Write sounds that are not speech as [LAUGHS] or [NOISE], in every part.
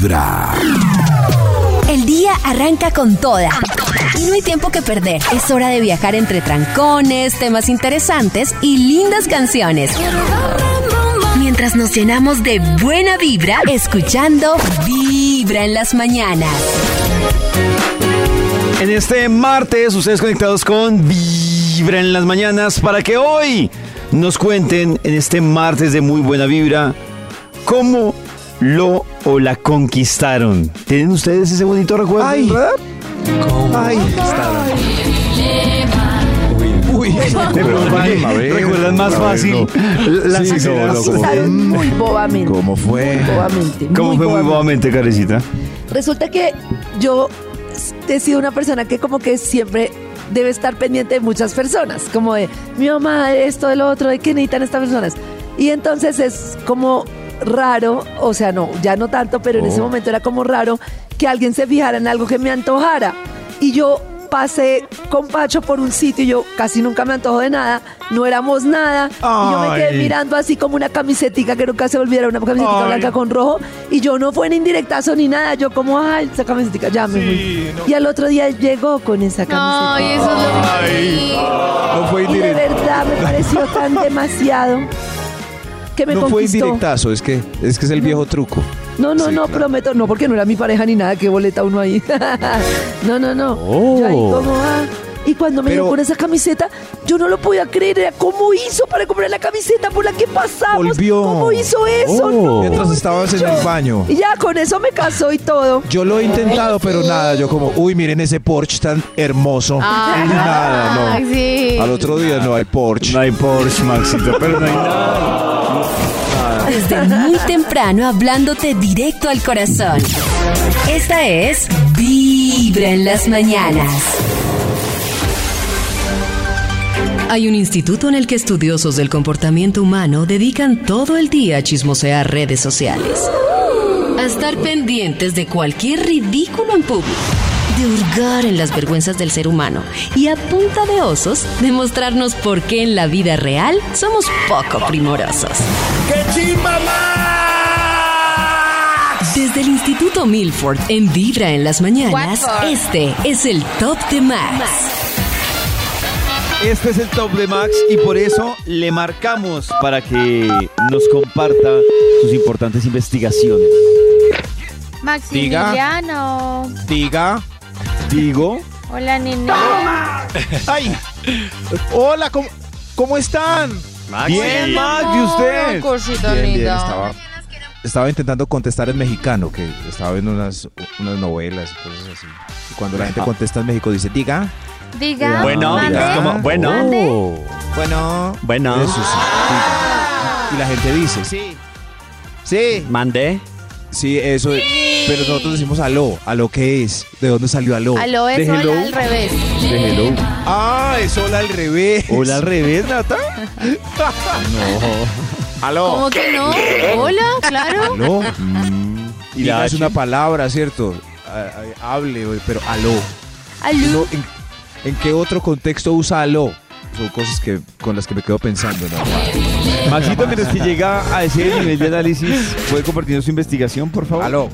vibra. El día arranca con toda. Y no hay tiempo que perder. Es hora de viajar entre trancones, temas interesantes y lindas canciones. Mientras nos llenamos de buena vibra, escuchando Vibra en las mañanas. En este martes, ustedes conectados con Vibra en las mañanas para que hoy nos cuenten en este martes de muy buena vibra cómo lo o la conquistaron. ¿Tienen ustedes ese bonito recuerdo? Ay. ¿verdad? Ay, Uy, ¿Recuerdan más fácil las Sí, no, como- muy bobamente. ¿Cómo fue? Muy bobamente. ¿Cómo fue muy bobamente, Carecita? Resulta que yo he sido una persona que como que siempre debe estar pendiente de muchas personas, como de mi mamá, de esto, de lo otro, de qué necesitan estas personas. Y entonces es como raro, o sea, no, ya no tanto, pero en ese momento era como raro que alguien se fijara en algo que me antojara. Y yo pasé con Pacho por un sitio y yo casi nunca me antojo de nada, no éramos nada. Y yo me quedé mirando así como una camisetica que nunca se olvidara, una camisetica Ay. blanca con rojo. Y yo no fue en indirectazo ni nada, yo como, ay, esa camisetica, ya me fui. Y al otro día llegó con esa camiseta. Ay, eso es lo No fue Y de verdad me pareció tan demasiado que me No fue conquistó. indirectazo, es que, es que es el viejo truco. No, no, Sí, no, claro. prometo, no, porque no era mi pareja ni nada, que boleta uno ahí. [LAUGHS] no, no, no. Yo ahí como, ah. Y cuando me Pero- dio con esa camiseta, yo no lo podía creer. Era cómo hizo para comprar la camiseta por la que pasamos. Volvió. ¿Cómo hizo eso? Oh. No, Mientras estabas en el baño. Y ya con eso me casó y todo. Yo lo he intentado, pero nada. Yo como, uy, miren ese Porsche tan hermoso. Nada, no. sí. Al otro día no hay Porsche. No hay Porsche, Maxito, pero no hay [LAUGHS] nada. Muy temprano hablándote directo al corazón. Esta es Vibra en las mañanas. Hay un instituto en el que estudiosos del comportamiento humano dedican todo el día a chismosear redes sociales. A estar pendientes de cualquier ridículo en público. De hurgar en las vergüenzas del ser humano. Y a punta de osos, demostrarnos por qué en la vida real somos poco primorosos. Desde el Instituto Milford en Vibra en las mañanas, este es el Top de Max. Este es el top de Max y por eso le marcamos para que nos comparta sus importantes investigaciones. Maximiliano. Diga. Digo, Hola, nene. ¡Ay! Hola, ¿cómo, cómo están? bien Max, ¿y usted? Cosita Bien, bien, linda. estaba, estaba intentando contestar en mexicano, que estaba viendo unas, unas novelas y cosas así. Y cuando la gente contesta en México dice, diga. Diga. Bueno, como, bueno, Bueno. bueno, Eso sí, diga. Y la gente dice, sí. Sí. mandé. Sí, eso es. Pero nosotros decimos aló. ¿Aló qué es? ¿De dónde salió aló? Aló es De hello. hola al revés. De hello. Ah, es hola al revés. Hola al revés, Nata. Aló. ¿Cómo que no? Hola, claro. Aló. Y Y la es H. una palabra, ¿cierto? Hable, pero aló. Aló. No, ¿en, en qué otro contexto usa aló? Son cosas que con las que me quedo pensando, ¿no? Maxito, mientras que llega a ese nivel de análisis, ¿puede compartir su investigación, por favor? Aló.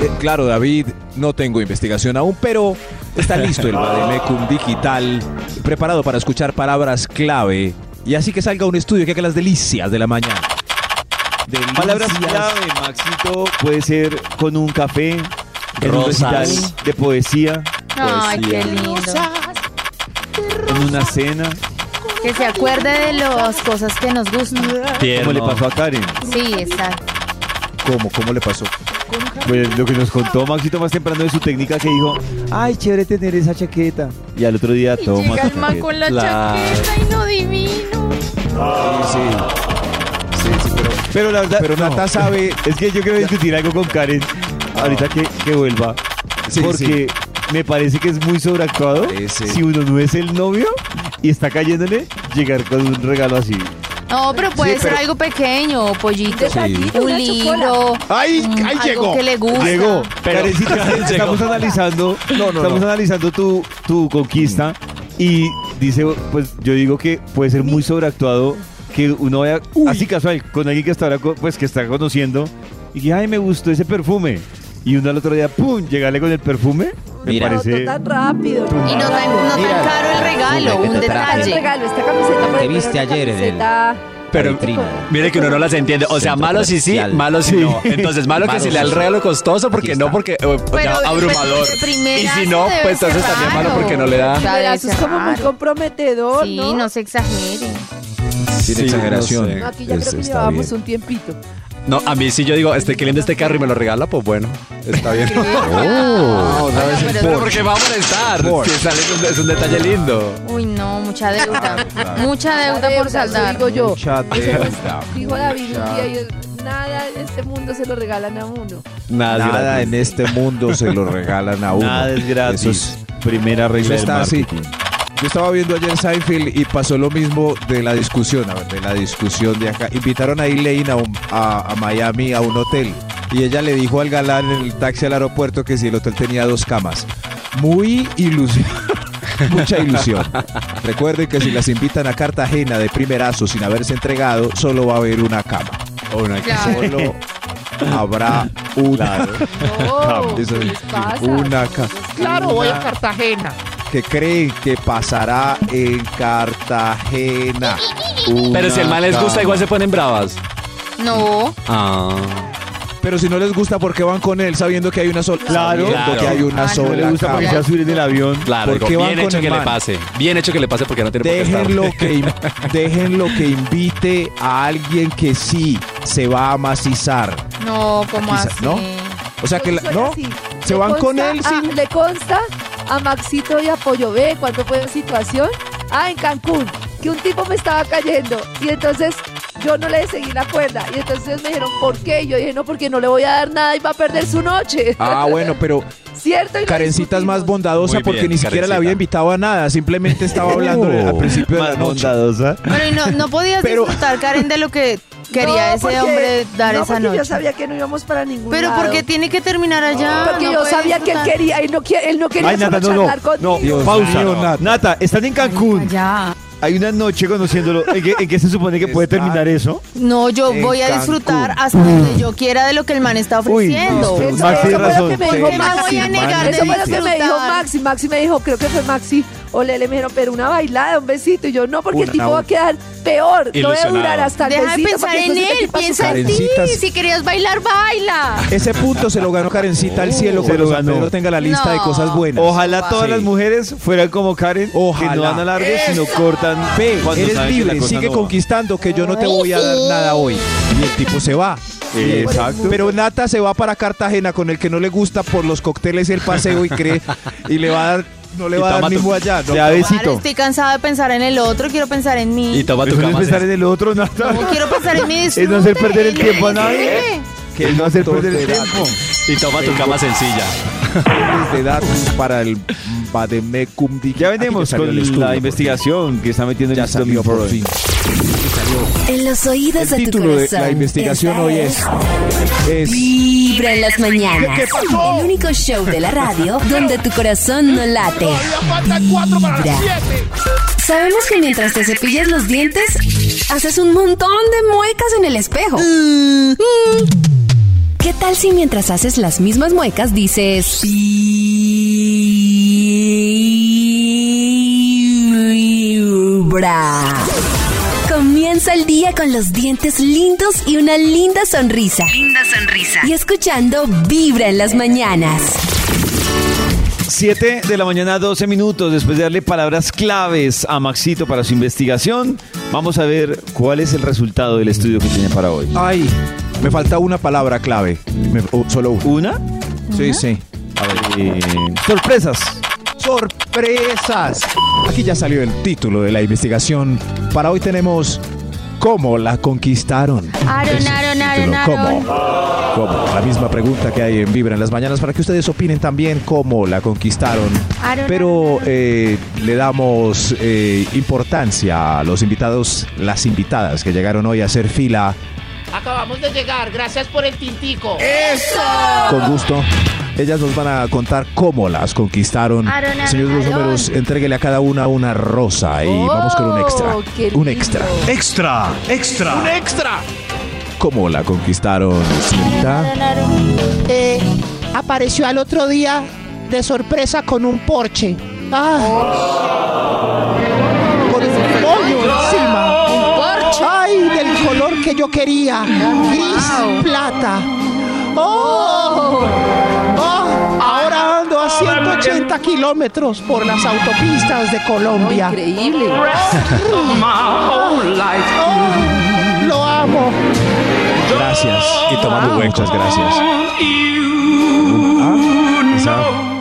Eh, claro, David, no tengo investigación aún, pero está listo el Bademecum [LAUGHS] digital, preparado para escuchar palabras clave. Y así que salga un estudio que haga las delicias de la mañana. Delicias. Palabras clave, Maxito, puede ser con un café, en un recital de poesía, Ay, qué lindo. en una cena, Que se acuerde de las cosas que nos gustan. como le pasó a Karen. Sí, está. ¿Cómo? ¿Cómo le pasó? Pues lo que nos contó Maxito más temprano de su técnica que dijo, ay, chévere tener esa chaqueta. Y al otro día Y toma llega el man chaqueta. con la Claro. chaqueta y no divino. Sí, sí. Sí, sí, pero, Pero la verdad, pero no. Nata sabe. Es que yo quiero discutir algo con Karen ahorita que, que vuelva. Sí, porque me parece que es muy sobreactuado si uno no es el novio y está cayéndole llegar con un regalo así. No, pero puede Sí, ser pero- algo pequeño, pollito. Detallito, Un una libro. ¡Ay! mm, ¡Ahí algo llegó! que le gusta. Llegó. Pero- Karencita, [LAUGHS] estamos analizando, No, no, estamos no. analizando tu, tu conquista y dice, pues yo digo que puede ser muy sobreactuado que uno vaya así casual con alguien que está ahora co- pues que está conociendo y que ay me gustó ese perfume y uno al otro día, ¡pum! llegarle con el perfume. Me Mira. Parece. no tan rápido. Y no tan, no tan Mira. caro el regalo, que un te traje. Ah, el detalle. regalo, esta camiseta. por Te ejemplo, viste ayer en el- camiseta- Pero Vitrina. mire que uno no las entiende. O sea, Centro malo sí sí, comercial. malo sí no. [LAUGHS] Entonces, malo que Malo si le da el sí. regalo costoso, porque no, porque eh, pues, ya abrumador. pues, de Y si no, debe pues ser entonces también malo raro. porque no le da. O sea, Pero debe eso es como muy raro. comprometedor, Sí, ¿no? no se exagere. Sin Sí, exageración. no sé. No, aquí ya Es- creo que está llevábamos bien. un tiempito. No, a mí sí yo digo, este, qué lindo este carro y me lo regala, pues bueno, está bien. [LAUGHS] Oh, pero- Porsche. porque va a molestar. Si sale, es, un, es un detalle lindo. Uy, no, mucha deuda. [LAUGHS] Mucha deuda por eso saldar. digo yo. Mucha Eso deuda. dijo David un día y nada en este mundo se lo regalan a uno. Nada, es Nada gratis. en este mundo se lo regalan a [LAUGHS] uno. Nada es gratis. Eso es- Primera regla del está así. marketing. Yo estaba viendo ayer Seinfeld y pasó lo mismo de la discusión, a ver, de la discusión de acá. Invitaron a Elaine a, un- a, a Miami a un hotel y ella le dijo al galán en el taxi al aeropuerto que si el hotel tenía dos camas. Muy ilusión. [LAUGHS] Mucha ilusión. Recuerden que si las invitan a Cartagena de primerazo sin haberse entregado, solo va a haber una cama. Claro. Solo habrá una. No, Eso ¿qué es les pasa? una ca- Claro, voy a Cartagena. Que creen que pasará en Cartagena. Pero si el mal les gusta, igual se ponen bravas. No, Ah. Pero si no les gusta, ¿por qué van con él sabiendo que hay una sola? Claro. que hay una Ah, no sola le gusta cama. porque se va a subir en el avión. Claro, ¿Por digo, qué van bien con hecho el que le pase. Bien hecho que le pase porque no tiene por qué estar. Déjenlo que, in- [LAUGHS] déjenlo que invite a alguien que sí se va a amacizar. no, como Aquí sa- así. ¿no? O sea que, Yo la- soy ¿no? así. Se Le van con consta- él ah, sin- Le consta a Maxito y a Pollo B cuando fue la situación. Ah, en Cancún, que un tipo me estaba cayendo y entonces yo no le seguí la cuerda. Y entonces ellos me dijeron, ¿por qué? Y yo dije, no, porque no le voy a dar nada y va a perder su noche. Ah, bueno, pero [LAUGHS] ¿Cierto? Y Karencita es más bondadosa porque ni siquiera la había invitado a nada. Simplemente estaba [LAUGHS] hablando al principio de la noche. bondadosa. Pero y no, no podías Pero- disfrutar, Karen, de lo que quería No, ese porque- hombre dar no, esa noche. yo sabía que no íbamos para ningún Pero lado. porque tiene que terminar allá. Porque no yo sabía que él quería, él no, quiere- él no quería Ay, solo Nata, no, no. charlar conmigo. No, Dios pausa. Nata. Nata, están en Cancún. Ya. Hay una noche conociéndolo. ¿En qué, en qué se supone que puede terminar eso? No, yo En voy a Cancún. disfrutar hasta donde yo quiera de lo que el man está Uy, ofreciendo. no, Eso, Max eso tiene fue lo razón. que me Sí. dijo ¿Por qué me Maxi. voy a negar de Eso fue lo que me dijo? Maxi. Maxi me dijo, creo que fue Maxi o Lele, me dijeron, pero una bailada, un besito. Y yo, no, porque el tipo va a quedar peor. No voy a durar hasta el Deja de besito. pensar porque en entonces él, el tipo piensa en ti. Karencitas. Si querías bailar, baila. Ese punto se lo ganó Karencita al cielo Se cuando lo San ganó. Pedro tenga la lista de cosas buenas. Ojalá todas Sí. las mujeres fueran como Karen, que Ojalá. no dan alarde, sino cortan. Ve, cuando eres saben que libre, cosa sigue no va. conquistando que yo no te voy a dar nada hoy. Y el tipo se va. Exacto. Pero Nata se va para Cartagena con el que no le gusta por los cócteles y el paseo y cree y le va a dar, no le va a dar mismo allá. ¿no? Ya Ahora besito. estoy cansada de pensar en el otro, quiero pensar en mí. Y toma tu no es cama. pensar en el otro, Nata. No, quiero pensar en disfrute. [LAUGHS] Es no hacer perder el tiempo a nadie. Que no hacer perder el tiempo. Y toma tu cama sencilla. de datos [LAUGHS] para el Bademecum. Ya venimos con el la investigación que está metiendo fin. Ya el salió por fin. En los oídos El de tu título de corazón. la investigación Esta hoy es, es Vibra en las mañanas. ¿Qué- qué pasó? El único show de la radio donde tu corazón no late. Vibra. Sabemos que mientras te cepillas los dientes, haces un montón de muecas en el espejo. ¿Qué tal si mientras haces las mismas muecas dices... Vibra? Comienza el día con los dientes lindos y una linda sonrisa. Linda sonrisa. Y escuchando Vibra en las mañanas. 7 de la mañana, 12 minutos. Después de darle palabras claves a Maxito para su investigación, vamos a ver cuál es el resultado del estudio que tiene para hoy. Ay, me falta una palabra clave. Me- oh, solo una. Una, Sí, sí. eh, sorpresas. sorpresas. Aquí ya salió el título de la investigación. Para hoy tenemos ¿Cómo la conquistaron? Aaron, Aaron. Aaron, ¿Cómo? ¿Cómo? La misma pregunta que hay en Vibra en las mañanas para que ustedes opinen también cómo la conquistaron. Aaron, Pero eh, le damos eh, importancia a los invitados, las invitadas que llegaron hoy a hacer fila. Acabamos de llegar, gracias por el tintico. Con gusto. Ellas nos van a contar cómo las conquistaron. Aaron, Aaron, Señor de los números, entréguele a cada una una rosa y vamos con un extra. Oh, Un extra. Extra, extra. ¡Un extra! ¿Cómo la conquistaron, señorita? Eh, apareció al otro día de sorpresa con un Porsche. Ah. Con que yo quería. Gris plata. Oh. Oh, ahora ando a 180 kilómetros por las autopistas de Colombia. Increíble. Oh, lo amo. Gracias. Y tomando muchas gracias. Ah,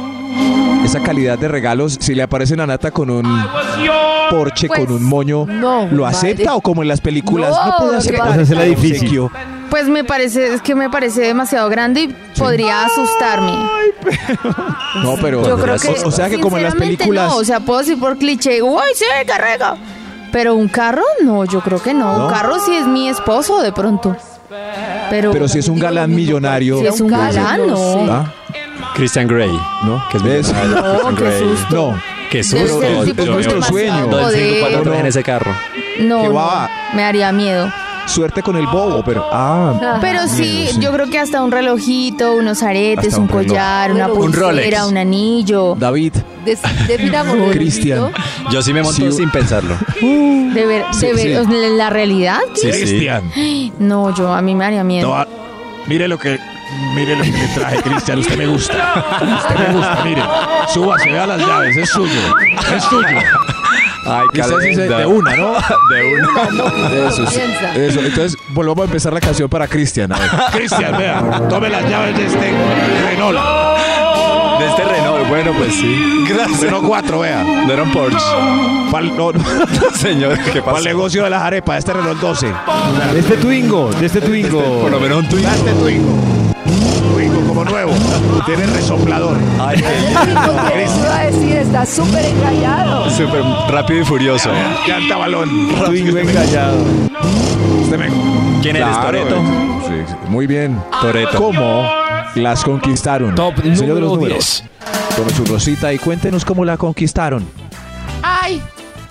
esa, calidad de regalos, si le aparece a Nata con un Porsche, Pues, con un moño, no, ¿lo madre. acepta o como en las películas? No, puedo lo que aceptar pasa es que la un difícil. obsequio. Pues me parece, es que me parece demasiado grande y podría asustarme. No, pero. Yo creo que. o, o sea que como en las sinceramente, películas. No, o sea, puedo decir por cliché, uy, sí, carrega. Pero un carro, no, yo creo que no. ¿No? Un carro sí es mi esposo de pronto. Pero, pero si es un galán millonario. si es un galán, no. ¿Ah? Christian Grey, ¿no? Que es ¿Ves? millonario, No, qué Grey. susto. No. Qué Debe susto. ser un tipo es nuestro sueño. El trajes en ese carro. No, no, me haría miedo. Suerte con el bobo, pero. Ah. Pero sí, Miedo, sí. yo creo que hasta un relojito, unos aretes, Hasta un, un reloj. collar, una Un pulsera, Rolex. un anillo. David, Des- [LAUGHS] Cristian. ¿listo? Yo sí me monto Sí. sin pensarlo. [LAUGHS] De ver, Sí, de ver- sí. la realidad. Sí, sí. [GASPS] No, yo a mí me haría miedo. No, mire lo que mire lo que le traje, Cristian. Usted me gusta. Usted me gusta, mire. Súbase, vea las llaves. Es suyo. Es suyo. Ay, dice calenda. de una, ¿no? De una. Eso, sí. Entonces, volvamos a empezar la canción para Cristian. Cristian, vea. Tome las llaves de este Renault. De este Renault, bueno, pues sí. Gracias. Renault 4, vea. No era un Porsche. Pa'l, no, no, [LAUGHS] Señor, ¿qué pasa? negocio de las arepas. Este Renault 12. De este Twingo, de este Twingo. Por lo menos un tweet. Da este Twingo. Como nuevo. Tiene resoplador. Ay, qué iba a decir, está súper encallado. súper rápido y furioso. Canta balón. Twingo encallado. Usted me... ¿Quién eres, Claro, Toreto? sí, sí, muy bien. Toreto. ¿Cómo las conquistaron? Top El señor de los número números. Tome su rosita y cuéntenos cómo la conquistaron. Ay,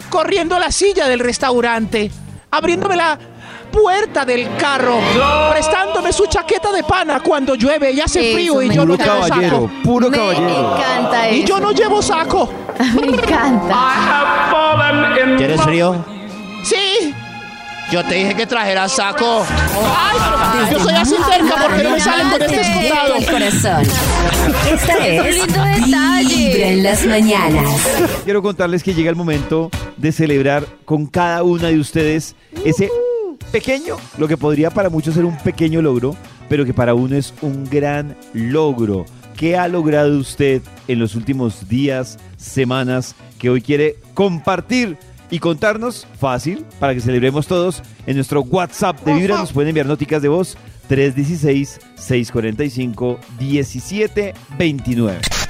corriendo a la silla del restaurante, abriéndome la puerta del carro, prestándome su chaqueta de pana cuando llueve y hace Eso frío y yo no llevo saco. puro me caballero. encanta eso. Y yo no llevo saco. [LAUGHS] me encanta. ¿Quieres frío? Sí. Yo te dije que trajeras saco. Ay, yo soy así cerca porque no me salen con este escotado. El corazón. Esta [LAUGHS] es lindo Vibra detalle. en las mañanas. Quiero contarles que llega el momento de celebrar con cada una de ustedes ese pequeño, lo que podría para muchos ser un pequeño logro, pero que para uno es un gran logro. ¿Qué ha logrado usted en los últimos días, semanas, que hoy quiere compartir y contarnos? Fácil, para que celebremos todos. En nuestro WhatsApp de Vibra nos pueden enviar noticas de voz 316-645-1729.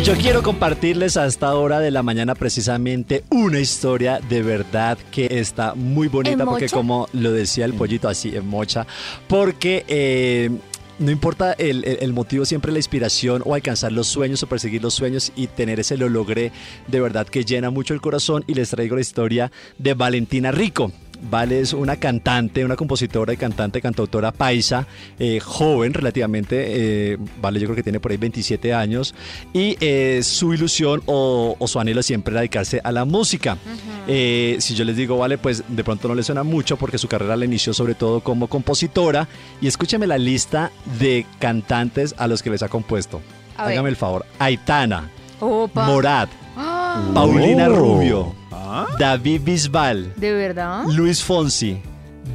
Y yo quiero compartirles a esta hora de la mañana precisamente una historia de verdad que está muy bonita ¿En porque mocha? como lo decía el pollito así en mocha, porque eh, no importa el, el- el motivo, siempre la inspiración o alcanzar los sueños o perseguir los sueños y tener ese lo logré de verdad que llena mucho el corazón y les traigo la historia de Valentina Rico. Vale es una cantante, una compositora y cantante, cantautora paisa, eh, joven relativamente, eh, Vale yo creo que tiene por ahí 27 años, y eh, su ilusión o, o su anhelo siempre era dedicarse a la música. Si yo les digo, Vale, pues de pronto no le suena mucho porque su carrera la inició sobre todo como compositora, y escúcheme la lista de cantantes a los que les ha compuesto. A ver. Hágame el favor. Aitana, Opa. Morat, Paulina Oh. Rubio, David Bisbal, ¿De verdad? Luis Fonsi,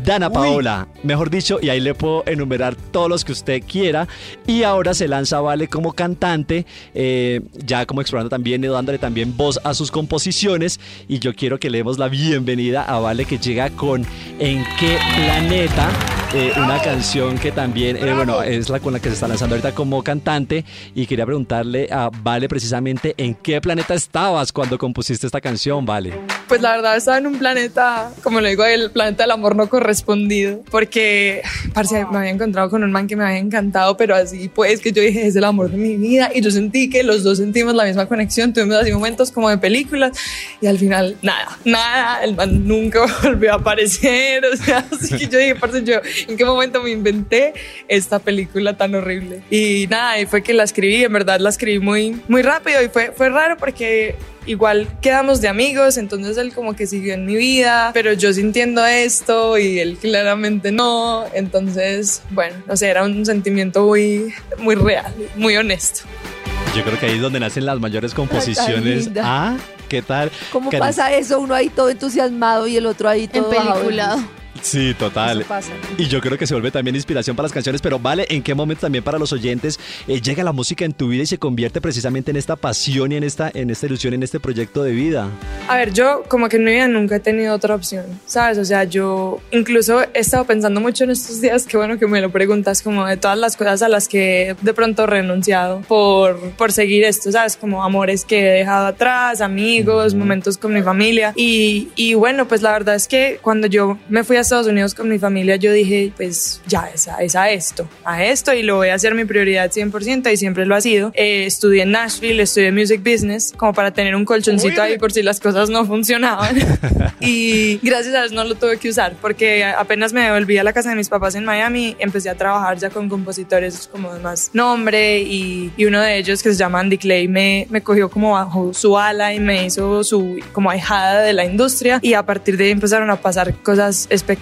Dana Paola, mejor dicho, y ahí le puedo enumerar todos los que usted quiera. Y ahora se lanza Vale como cantante, eh, ya como explorando también y dándole también voz a sus composiciones. Y yo quiero que le demos la bienvenida a Vale que llega con ¿En qué planeta? Eh, una canción que también, eh, bueno, es la con la que se está lanzando ahorita como cantante y quería preguntarle a Vale precisamente en qué planeta estabas cuando compusiste esta canción, Vale. Pues la verdad estaba en un planeta, como lo digo, el planeta del amor no correspondido, porque parce, me había encontrado con un man que me había encantado, pero así pues que yo dije, es el amor de mi vida y yo sentí que los dos sentimos la misma conexión, tuvimos así momentos como de películas y al final nada, nada, el man nunca [LAUGHS] volvió a aparecer, o sea, así que yo dije, parce, yo [LAUGHS] en qué momento me inventé esta película tan horrible y nada, y fue que la escribí, en verdad la escribí muy, muy rápido y fue, fue raro porque igual quedamos de amigos, entonces él como que siguió en mi vida, pero yo sintiendo esto y él claramente no, entonces, bueno, no sé, era un sentimiento muy, muy real, muy honesto. Yo creo que ahí es donde nacen las mayores composiciones. Ah, ¿qué tal? ¿Cómo Cari- pasa eso? Uno ahí todo entusiasmado y el otro ahí todo bajado de Empeliculado. Sí, total. Eso pasa. Y yo creo que se vuelve también inspiración para las canciones, pero vale, ¿en qué momento también para los oyentes eh, llega la música en tu vida y se convierte precisamente en esta pasión y en esta, en esta ilusión, en este proyecto de vida? A ver, yo como que en mi vida nunca he tenido otra opción, ¿sabes? O sea, yo incluso he estado pensando mucho en estos días, que bueno que me lo preguntas, como de todas las cosas a las que de pronto he renunciado por, por seguir esto, ¿sabes? Como amores que he dejado atrás, amigos, momentos con mi familia. Y, y bueno, pues la verdad es que cuando yo me fui a Estados Unidos con mi familia, yo dije, pues ya, es a, es a esto, a esto y lo voy a hacer mi prioridad 100% y siempre lo ha sido. Eh, estudié en Nashville, estudié Music Business, como para tener un colchoncito ahí por si las cosas no funcionaban. [LAUGHS] y gracias a Dios no lo tuve que usar porque apenas me volví a la casa de mis papás en Miami, empecé a trabajar ya con compositores como de más nombre y, y uno de ellos que se llama Andy Clay me, me cogió como bajo su ala y me hizo su como ahijada de la industria y a partir de ahí empezaron a pasar cosas espectaculares.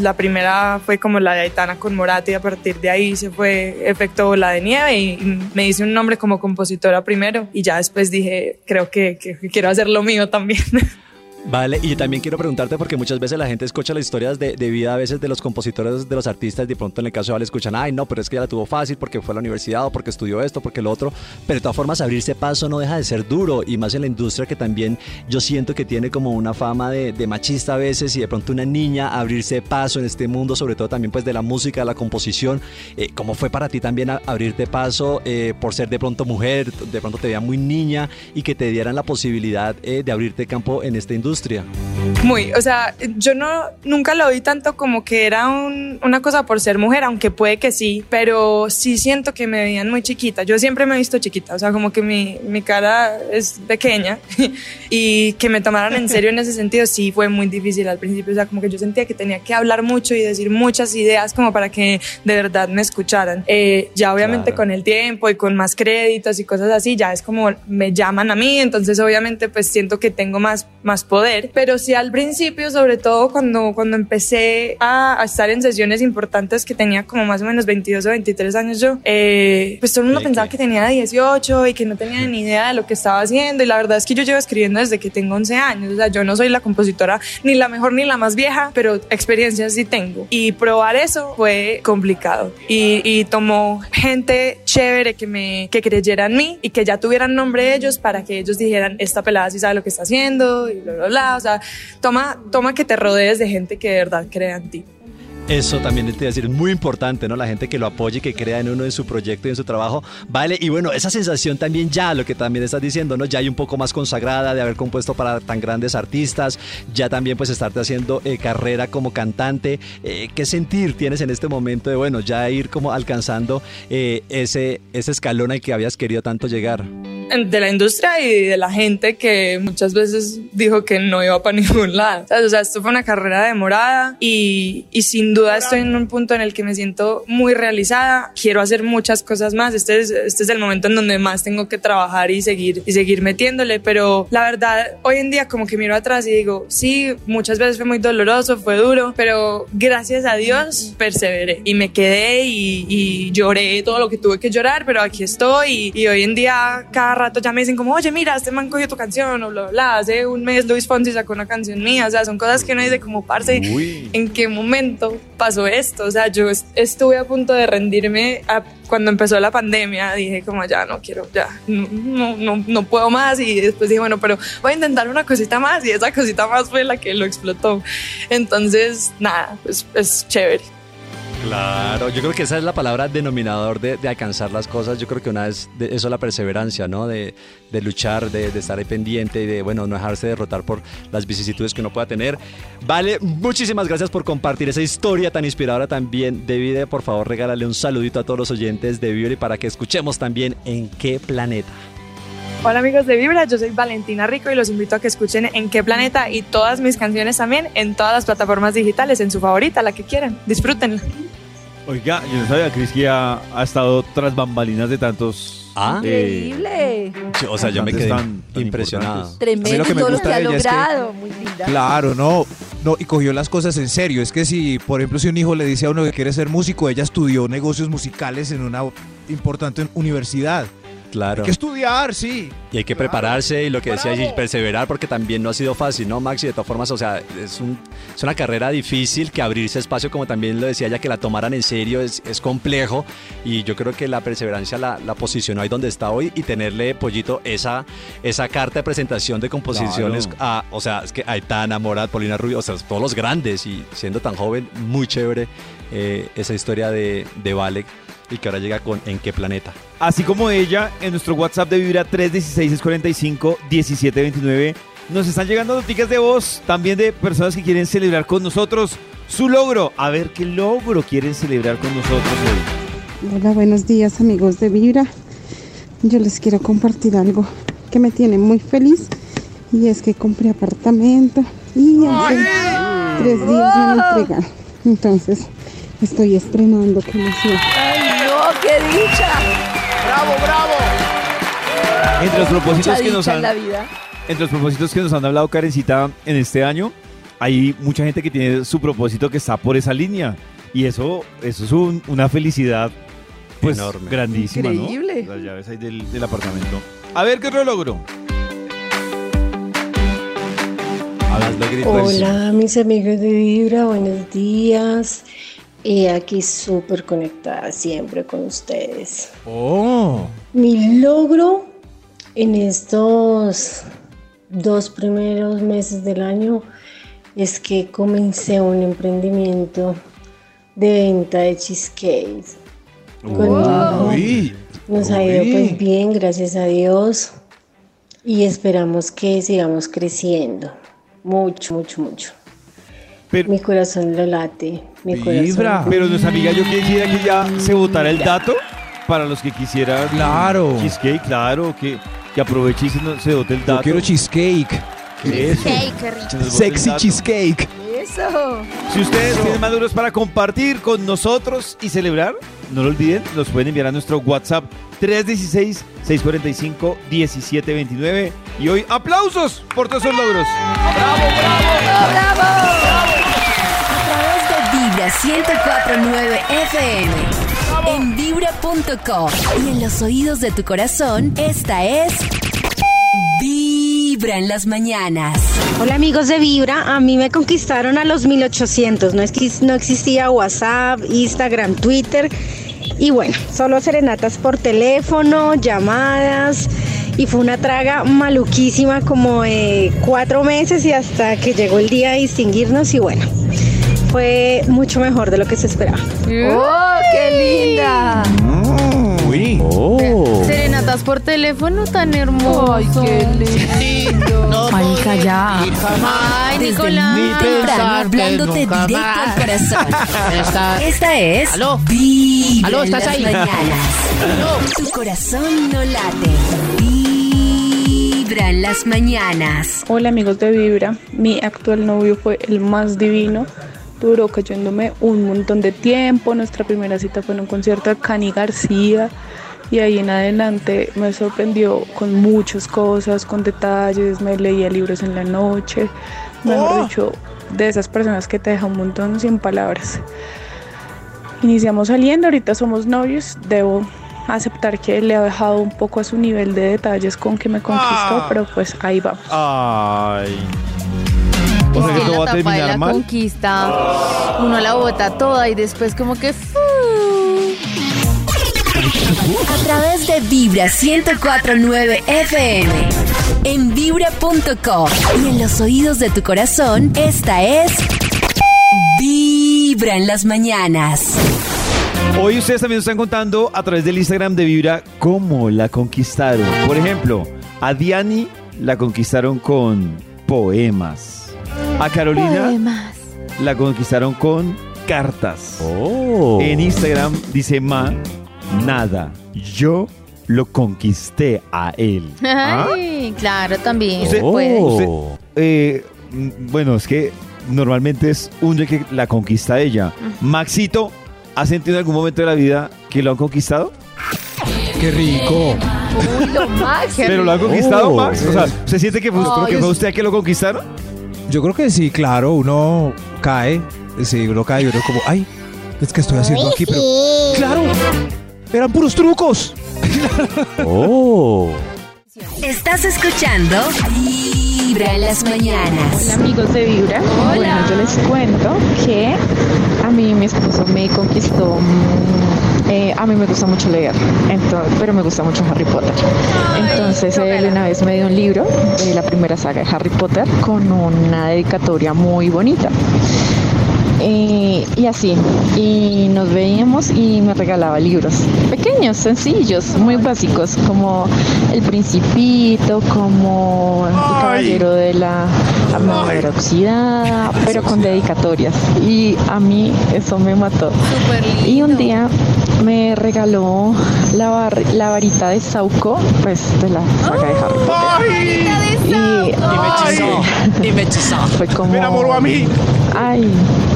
La primera fue como la de Aitana con Morat y a partir de ahí se fue efecto bola de nieve y, me hice un nombre como compositora primero y ya después dije, creo que quiero hacer lo mío también. [LAUGHS] Vale, y también quiero preguntarte porque muchas veces la gente escucha las historias de, de vida a veces de los compositores, de los artistas, de pronto en el caso de Vale escuchan, ay no, pero es que ya la tuvo fácil porque fue a la universidad o porque estudió esto, porque lo otro, pero de todas formas abrirse paso no deja de ser duro y más en la industria que también yo siento que tiene como una fama de, de machista a veces y de pronto una niña abrirse paso en este mundo, sobre todo también pues de la música, de la composición, eh, ¿cómo fue para ti también abrirte paso eh, por ser de pronto mujer, de pronto te veía muy niña y que te dieran la posibilidad eh, de abrirte campo en esta industria? Muy, o sea, yo no nunca lo vi tanto como que era un- una cosa por ser mujer, aunque puede que sí, pero sí siento que me veían muy chiquita. Yo siempre me he visto chiquita, o sea, como que mi, mi cara es pequeña [LAUGHS] y que me tomaran en serio en ese sentido sí fue muy difícil al principio, o sea, como que yo sentía que tenía que hablar mucho y decir muchas ideas como para que de verdad me escucharan. Eh, ya obviamente Claro. con el tiempo y con más créditos y cosas así, ya es como me llaman a mí, entonces obviamente pues siento que tengo más, más poder, pero sí al principio, sobre todo cuando, cuando empecé a, a estar en sesiones importantes que tenía como más o menos 22 o 23 años yo, eh, pues todo el mundo Sí, pensaba que- que tenía 18 y que no tenía ni idea de lo que estaba haciendo. Y la verdad es que yo llevo escribiendo desde que tengo 11 años, o sea, yo no soy la compositora ni la mejor ni la más vieja, pero experiencias sí tengo. Y probar eso fue complicado. Y, y tomó gente chévere que me que creyera en mí y que ya tuvieran nombre ellos para que ellos dijeran esta pelada sí sabe lo que está haciendo y bla bla bla, o sea, toma toma que te rodees de gente que de verdad crea en ti. Eso también te iba a decir, es muy importante, ¿no? La gente que lo apoye, que crea en uno, en su proyecto y en su trabajo. Vale, y bueno, esa sensación también ya, lo que también estás diciendo, ¿no? Ya hay un poco más consagrada de haber compuesto para tan grandes artistas, ya también pues estarte haciendo eh, carrera como cantante. Eh, ¿Qué sentir tienes en este momento de, bueno, ya ir como alcanzando eh, ese, ese escalón al que habías querido tanto llegar? de la industria y de la gente que muchas veces dijo que no iba para [LAUGHS] ningún lado. O sea, esto fue una carrera demorada y, y sin duda estoy en un punto en el que me siento muy realizada. Quiero hacer muchas cosas más. Este es, este es el momento en donde más tengo que trabajar y seguir, y seguir metiéndole. Pero la verdad, hoy en día como que miro atrás y digo, sí, muchas veces fue muy doloroso, fue duro, pero gracias a Dios perseveré y me quedé y, y lloré todo lo que tuve que llorar, pero aquí estoy y, y hoy en día cada rato ya me dicen como, oye, mira, este man cogió tu canción o bla, bla, bla. Hace un mes Luis Fonsi sacó una canción mía, o sea, son cosas que uno dice como, parce, ¿en qué momento pasó esto? O sea, yo est- estuve a punto de rendirme a- cuando empezó la pandemia, dije como, ya no quiero, ya, no, no, no, no puedo más y después dije, bueno, pero voy a intentar una cosita más y esa cosita más fue la que lo explotó. Entonces, nada, pues es chévere. Claro, yo creo que esa es la palabra denominador de, de alcanzar las cosas. Yo creo que una es de eso la perseverancia, ¿no? De, de luchar, de, de estar ahí pendiente y de, bueno, no dejarse derrotar por las vicisitudes que uno pueda tener. Vale, muchísimas gracias por compartir esa historia tan inspiradora también. David, por favor, regálale un saludito a todos los oyentes de y para que escuchemos también en qué planeta. Hola amigos de Vibra, yo soy Valentina Rico y los invito a que escuchen En qué planeta y todas mis canciones también en todas las plataformas digitales, en su favorita, la que quieran. Disfrútenla. Oiga, yo no sabía, Cris, que ya ha estado tras bambalinas de tantos... Ah. eh, Increíble. O sea, yo me quedé tan- tan impresionado. Tremendo lo que me todo lo que ha es que- logrado. Muy linda. Claro, no, no, y cogió las cosas en serio. Es que si, por ejemplo, si un hijo le dice a uno que quiere ser músico, ella estudió negocios musicales en una importante universidad. Claro. Hay que estudiar, sí. Y hay que prepararse y lo que decía y perseverar porque también no ha sido fácil, ¿no, Maxi? De todas formas, o sea, es, un, es una carrera difícil que abrirse espacio, como también lo decía ella, que la tomaran en serio es, es complejo y yo creo que la perseverancia la, la posicionó ahí donde está hoy y tenerle, Pollito, esa, esa carta de presentación de composiciones Claro. a, o sea, es que Aitana, Morat, Paulina Rubio, o sea, todos los grandes y siendo tan joven, muy chévere eh, esa historia de, de Vale y que ahora llega con ¿En qué planeta? Así como ella, en nuestro WhatsApp de Vibra 316-645-1729, nos están llegando noticias de voz, también de personas que quieren celebrar con nosotros su logro. A ver qué logro quieren celebrar con nosotros hoy. Hola, buenos días amigos de Vibra. Yo les quiero compartir algo que me tiene muy feliz y es que compré apartamento y hace tres días me lo entregaron. Entonces estoy estrenando con. ¡Qué dicha! ¡Bravo, bravo! Entre los propósitos Mucha que nos han en la vida. entre los propósitos que nos han hablado Karencita en este año, hay mucha gente que tiene su propósito que está por esa línea. Y eso, eso es un- una felicidad pues Enorme. grandísima, ¿no? Increíble. Las llaves ahí del, del apartamento. A ver qué otro logro. Hola mis amigos de Vibra, buenos días. Y aquí súper conectada siempre con ustedes. Oh. Mi logro en estos dos primeros meses del año es que comencé un emprendimiento de venta de cheesecakes. Hijo. Uy. Nos ha ido pues bien, gracias a Dios. Y esperamos que sigamos creciendo. Mucho, mucho, mucho. Pero- mi corazón lo late. Mi Vibra. corazón. Pero nuestra amiga yo quisiera que ya se votara el dato para los que quisieran Claro. cheesecake, claro, que, que aproveche y se, se dote el dato. Yo quiero cheesecake. Qué nos el Sexy cheesecake. Eso. Si ustedes tienen más logros para compartir con nosotros y celebrar, no lo olviden, los pueden enviar a nuestro WhatsApp 316-645-1729. Y hoy, aplausos por todos esos logros. A través de Vibra 1049 FM. En vibra.com. Y en los oídos de tu corazón, esta es. Vibra en las mañanas. Hola amigos de Vibra, a mí me conquistaron a los 1800, no, es, no existía WhatsApp, Instagram, Twitter y bueno, solo serenatas por teléfono, llamadas y fue una traga maluquísima como de cuatro meses y hasta que llegó el día de distinguirnos y bueno, fue mucho mejor de lo que se esperaba. ¡Oh, qué linda! Uy. Serenatas por teléfono tan hermoso. ¡Ay, qué lindo! [LAUGHS] Marica, ya. Ay, Desde Nicolás. muy temprano hablándote directo más. al corazón. [LAUGHS] Está- Esta es ¿Aló? Vibra ¿Aló, estás ahí? mañanas. Tu corazón no late. Vibra en las mañanas. Hola amigos de Vibra, mi actual novio fue el más divino, duró cayéndome un montón de tiempo, nuestra primera cita fue en un concierto de Cani García y ahí en adelante me sorprendió con muchas cosas, con detalles, me leía libros en la noche, mejor dicho, de esas personas que te dejan un montón sin palabras. Iniciamos saliendo, ahorita somos novios, debo aceptar que le ha dejado un poco a su nivel de detalles con que me conquistó, pero pues ahí vamos. Ay. Es O sea que todo va a terminar la mal. conquista, uno la bota toda y después como que... fu. A través de Vibra 1049 FM. En vibra.com. Y en los oídos de tu corazón, esta es. Vibra Vibra en las mañanas. Hoy ustedes también nos están contando a través del Instagram de Vibra cómo la conquistaron. Por ejemplo, a Diani la conquistaron con poemas. A Carolina Poemas. la conquistaron con cartas. Oh. En Instagram dice Ma, nada. Yo lo conquisté a él. [LAUGHS] Ay, claro, también. Usted- puede. usted- eh, bueno, es que normalmente es un día que la conquista ella. Maxito, ¿ha sentido en algún momento de la vida que lo han conquistado? ¡Qué rico! Uy, lo [LAUGHS] máximo. ¿Pero lo han conquistado, Oh. Max? O sea, ¿se siente que, fue- que fue usted a que lo conquistaron? Yo creo que sí, claro, uno cae, sí, uno cae y uno como, ay, es que estoy haciendo aquí, pero... ¡Claro! ¡Eran puros trucos! [LAUGHS] Oh. Estás escuchando Vibra en las mañanas. Hola amigos de Vibra. Bueno, yo les cuento que a mí mi esposo me conquistó. Eh, a mí me gusta mucho leer, entonces, pero me gusta mucho Harry Potter. Entonces él una vez me dio un libro de la primera saga de Harry Potter con una dedicatoria muy bonita. Eh, y así, y nos veíamos y me regalaba libros. Pequeños, sencillos, muy básicos, como El Principito, como El Caballero de la Armadura Oxidada, pero con dedicatorias. Y a mí eso me mató. Y un día me regaló la, bar- la varita de Sauco, pues de la saga de Harry Potter. Y, me hechizó, y me hechizó. Fue como. Me enamoró a mí. Ay,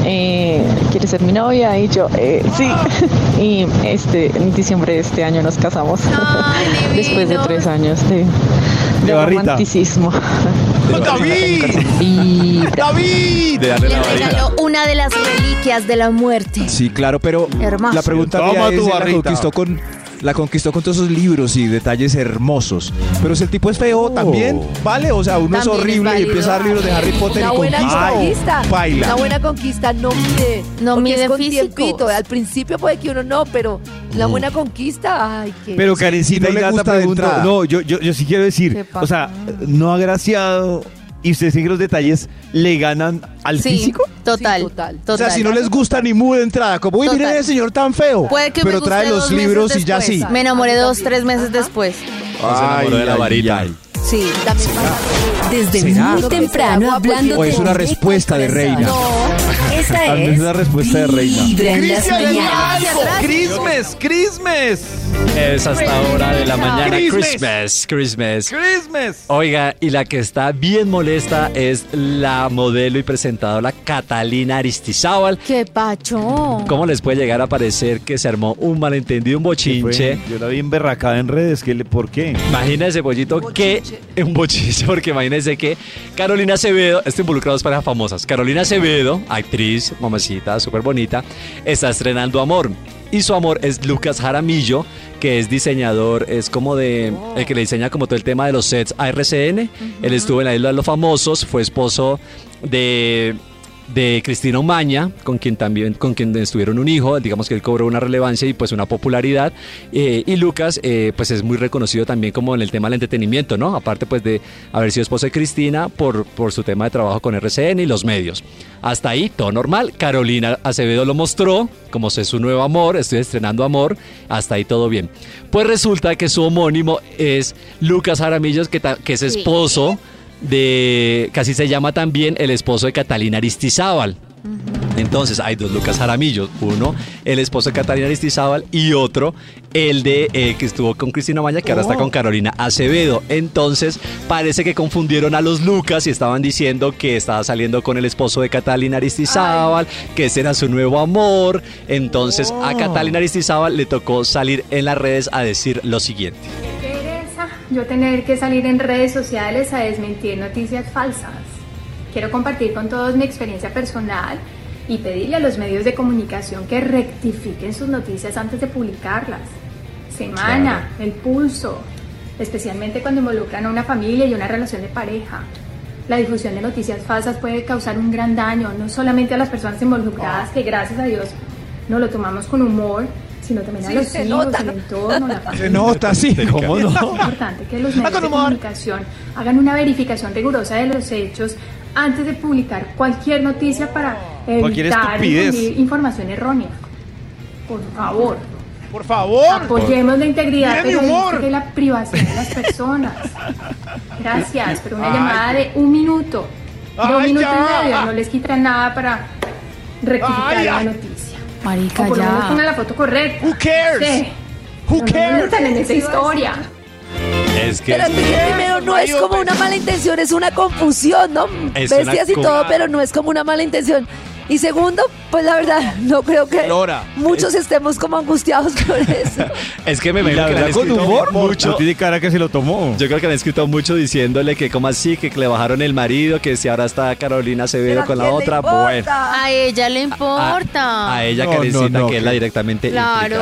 eh, ¿quieres ser mi novia? Y yo, eh, sí. [LAUGHS] Y este, en diciembre de este año nos casamos. Después de tres años de, romanticismo. [LAUGHS] ¡David! Y ¡David! De Le varita. regaló una de las reliquias de la muerte. Sí, claro, pero Hermoso. la pregunta Toma mía es, tu ¿él la conquistó con la conquistó con todos esos libros y detalles hermosos. Pero si el tipo es feo, también vale. O sea, uno es También es horrible y válido. empieza a dar libros de Harry Potter Una y buena conquista. conquista. Baila. Una buena conquista no mide. No porque mide es con físicos. tiempito. Al principio puede que uno no, pero la buena conquista, ay, qué. Pero Karencita no y le Nata gusta de entrada. No, yo, yo, yo sí quiero ¿Qué decir, o sea, no agraciado y ustedes siguen los detalles, ¿le ganan al Sí, físico? total, Sí, total. total. O sea, si no les gusta ni mu de entrada, como, uy, miren Total. ese señor tan feo. Puede que me pero guste trae los meses libros y ya después. sí. Me enamoré dos, tres meses después. se enamoró de la varita. Sí, también pasa. Desde ¿Será? muy temprano hablando O es una respuesta de reina. No, Tal vez es una respuesta de reina. ¡Christmas! ¡Christmas! Es hasta hora de la mañana. Christmas. Christmas, Christmas. Oiga, y la que está bien molesta es la modelo y presentadora Catalina Aristizábal. ¡Qué pacho! ¿Cómo les puede llegar a parecer que se armó un malentendido, un bochinche? Yo la vi emberracada en redes, ¿qué le, ¿por qué? Imagínese, pollito, que un bochinche, [LAUGHS] porque imagínese que Carolina Acevedo, esto involucra a dos parejas famosas. Carolina Acevedo, actriz, mamacita, súper bonita, está estrenando Amor. Y su amor es Lucas Jaramillo, que es diseñador, es como de. el que le diseña como todo el tema de los sets a RCN. Él estuvo en la Isla de los Famosos, fue esposo de de Cristina Omaña, con quien también con quien estuvieron un hijo, digamos que él cobró una relevancia y pues una popularidad. Eh, y Lucas, eh, pues es muy reconocido también como en el tema del entretenimiento, ¿no? Aparte pues de haber sido esposo de Cristina por, por su tema de trabajo con RCN y los medios. Hasta ahí, todo normal. Carolina Acevedo lo mostró, como es su nuevo amor, estoy estrenando amor, hasta ahí todo bien. Pues resulta que su homónimo es Lucas Jaramillos, que, que es esposo de, casi se llama también el esposo de Catalina Aristizábal. Entonces hay dos Lucas Jaramillos, uno el esposo de Catalina Aristizábal y otro el de eh, que estuvo con Cristina Maña que ahora está con Carolina Acevedo. Entonces parece que confundieron a los Lucas y estaban diciendo que estaba saliendo con el esposo de Catalina Aristizábal, que ese era su nuevo amor. Entonces a Catalina Aristizábal le tocó salir en las redes a decir lo siguiente. Yo tener que salir en redes sociales a desmentir noticias falsas. Quiero compartir con todos mi experiencia personal y pedirle a los medios de comunicación que rectifiquen sus noticias antes de publicarlas. Semana, el pulso, especialmente cuando involucran a una familia y una relación de pareja. La difusión de noticias falsas puede causar un gran daño, no solamente a las personas involucradas, que gracias a Dios no lo tomamos con humor, sino también a Sí, los hijos, nota. el entorno, la [LAUGHS] familia. Se nota, sí. ¿Cómo Es no? importante que los medios de comunicación hagan una verificación rigurosa de los hechos antes de publicar cualquier noticia para evitar información errónea. Por favor, Por favor. apoyemos la integridad periodística y la privacidad de las personas. Gracias, pero una Ay. llamada de un minuto, de un Ay, minuto ya. y medio, no les quitará nada para rectificar Ay, la noticia. Marica, o por lo menos ya. pongan la foto correcta. Who cares? Sí. Who No cares? metan en esa historia. Es que Pero es que primero no es como una mala intención, es una confusión, ¿no? Es Bestias y una todo, co- pero no es como una mala intención. Y segundo, pues la verdad, no creo que Lora. muchos estemos como angustiados [LAUGHS] por eso. [LAUGHS] Es que me imagino que le han verdad, con humor, mucho. no tiene cara que se lo tomó. Yo creo que le han escrito mucho diciéndole que como así, que le bajaron el marido, que si ahora está Carolina Acevedo Pero ¿a con la otra, bueno. A ella le importa. A ella No, Karencita, no, no, que es la directamente Claro,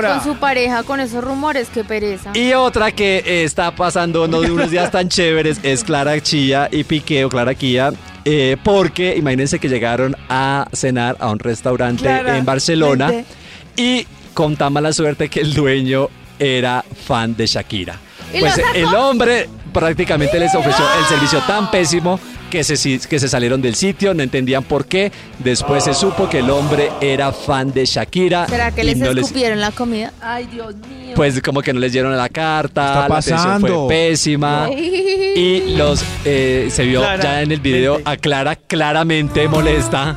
con su pareja, con esos rumores, qué pereza. Y otra que está pasando no de unos días tan chéveres es Clara Chía y Piqué o Clara Quía. Eh, porque imagínense que llegaron a cenar a un restaurante en Barcelona y con tan mala suerte que el dueño era fan de Shakira. ¿Y Pues el hombre prácticamente les ofreció el servicio tan pésimo que se, que se salieron del sitio, no entendían por qué. Después se supo que el hombre era fan de Shakira. ¿Será que y les no les- escupieron la comida? Ay, Dios mío. pues como que no les dieron la carta, Está la atención pasando. fue pésima. Y los eh, se vio Clara, ya en el video a Clara claramente molesta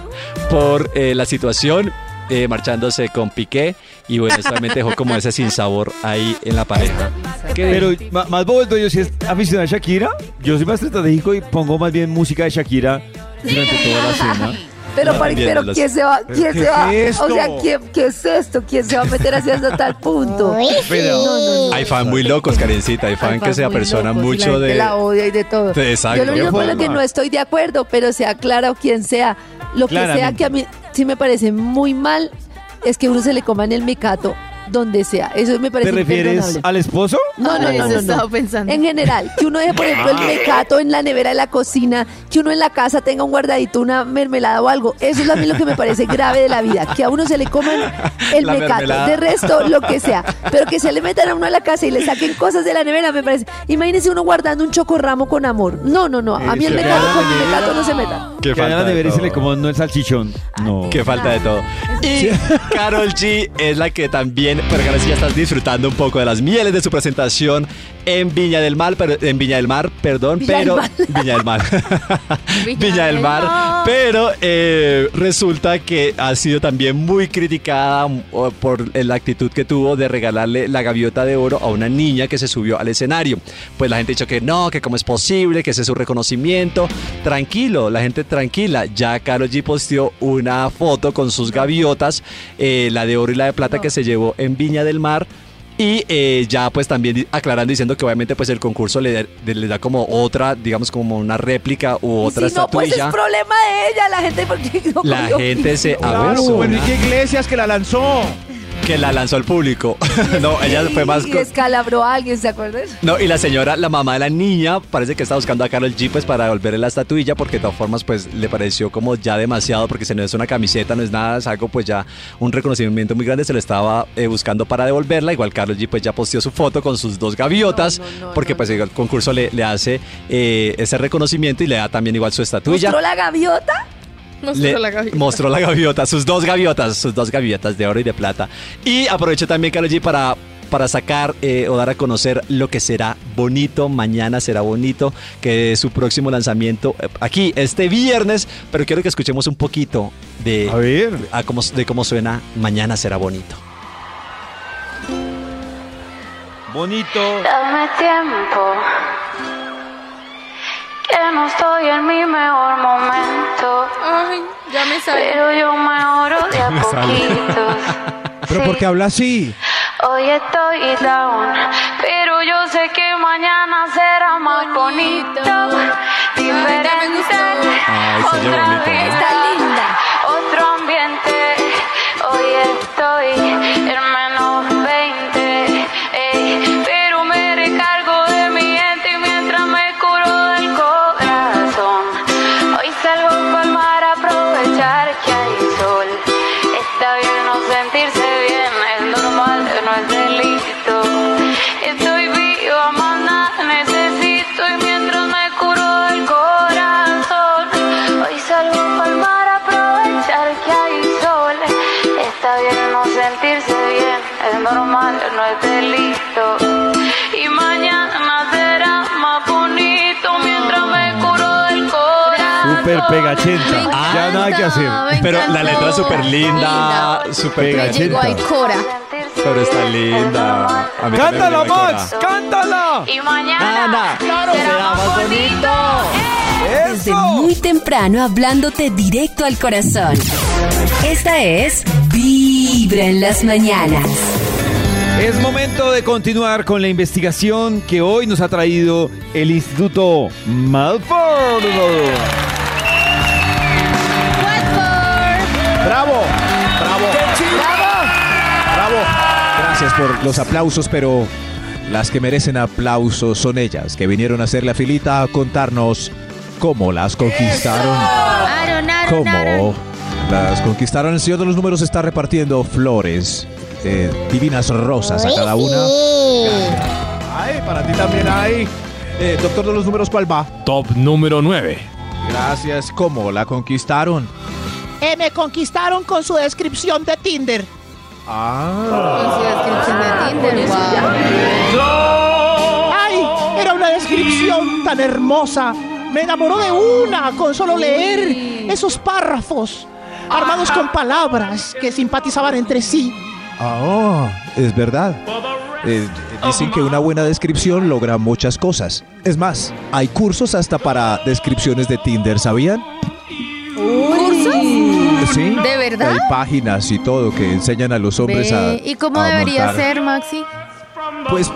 por eh, la situación, eh, marchándose con Piqué. Y bueno, solamente dejó como ese sinsabor ahí en la pareja. Pero más bobo el dueño si es aficionado a Shakira. Yo soy más estratégico y pongo más bien música de Shakira durante toda la cena. Pero, No, Pari, bien, pero los- ¿quién se va? ¿Quién ¿Qué se va? es O sea? ¿quién, ¿qué es esto? ¿Quién se va a meter haciendo tal punto? [LAUGHS] Pero- No, no, no. Hay fan muy locos, Karencita. Hay fan Hay que se apersona locos mucho la de... la odia y de todo. de- exacto. Yo lo único ¿Qué con lo que no estoy de acuerdo, pero sea Clara o quien sea, lo que sea que a mí sí me parece muy mal es que uno se le coma en el mecato donde sea. Eso me parece ¿Te refieres al esposo? No, no, Eso no, no, estaba no. pensando. En general, que uno deje, por ejemplo, el mecato en la nevera de la cocina, que uno en la casa tenga un guardadito, una mermelada o algo. Eso es a mí lo que me parece grave de la vida, que a uno se le coman el La mecato. mermelada. De resto, lo que sea. Pero que se le metan a uno a la casa y le saquen cosas de la nevera, me parece. Imagínese uno guardando un chocorramo con amor. No, no, no. A mí el mecato con la mecato no se meta. Qué Que la falta de nevera y se le coman no el salchichón. No. Qué falta de todo. Y Carol G es la que también, pero ahora sí ya estás disfrutando un poco de las mieles de su presentación en Viña del Mar, pero en Viña del Mar, perdón, pero. [LAUGHS] Viña del Mar. [LAUGHS] Viña Viña del Mar, pero eh, resulta que ha sido también muy criticada mm, por la actitud que tuvo de regalarle la gaviota de oro a una niña que se subió al escenario. Pues la gente ha dicho que no, que cómo es posible, que ese es su reconocimiento. Tranquilo, la gente tranquila. Ya Karol G posteó una foto con sus gaviotas, eh, la de oro y la de plata que se llevó en Viña del Mar. Y eh, ya pues también aclarando diciendo que obviamente pues el concurso le, da- de- le da como otra, digamos como una réplica u Y otra si no, pues es problema de ella, la gente porque [LAUGHS] no La gente se piso. Claro, aversiona. Enrique Iglesias que la lanzó. Que la lanzó al público. [LAUGHS] no, ella fue más... Y co- escalabró a alguien, ¿se acuerdan? No, y la señora, la mamá de la niña, parece que está buscando a Carol G pues para devolverle la estatuilla porque de todas formas pues le pareció como ya demasiado porque si no es una camiseta, no es nada, es algo pues ya un reconocimiento muy grande, se lo estaba eh, buscando para devolverla, igual Carol G pues ya posteó su foto con sus dos gaviotas porque pues el concurso le, le hace eh, ese reconocimiento y le da también igual su estatuilla. ¿Mostró la gaviota? Le- mostró la gaviota, sus dos gaviotas, sus dos gaviotas de oro y de plata. Y aprovecho también, Karol G, para, para sacar eh, o dar a conocer lo que será bonito. Mañana será bonito, que es su próximo lanzamiento eh, aquí este viernes. Pero quiero que escuchemos un poquito de, A ver. a cómo, de cómo suena Mañana será bonito. Bonito. Dame tiempo, que no estoy en mi mejor momento. Ay, ya me sale. Pero yo mejoro de [LAUGHS] a Me poquitos. [LAUGHS] Pero ¿por qué habla así? Hoy estoy down, pero yo sé que mañana será más bonito. Diferente, Ay, otra bonito, ¿no? vez, Está linda. Pegachenta. Ya nada que hacer. Pero la letra es súper linda, súper pegachenta. Pero está linda. A mí también ¡Cántala, me Max! ¡Cántala! Y mañana será más bonito. Desde muy temprano hablándote directo al corazón. Esta es Vibra en las mañanas. Es momento de continuar con la investigación que hoy nos ha traído el Instituto Malford. ¡Bravo! ¡Bravo! ¡Bravo! Gracias por los aplausos, pero las que merecen aplausos son ellas, que vinieron a hacer la filita a contarnos cómo las conquistaron. Aaron, Aaron, Aaron. ¿Cómo las conquistaron? El señor de los números está repartiendo flores, eh, divinas rosas a cada una. Ay, para ti también hay. Eh, doctor de los números, ¿cuál va? Top número 9. Gracias. ¿Cómo la conquistaron? Eh, me conquistaron con su descripción de Tinder. Ah. Con su descripción de Tinder, wow. ¡Ay! Era una descripción tan hermosa. Me enamoró de una con solo leer esos párrafos armados con palabras que simpatizaban entre sí. Ah, es verdad. Eh, dicen que una buena descripción logra muchas cosas. Es más, hay cursos hasta para descripciones de Tinder, ¿sabían? Sí. ¿De verdad? Hay páginas y todo que enseñan a los hombres a. Ve, ¿Y cómo a debería montar. ser, Maxi? Pues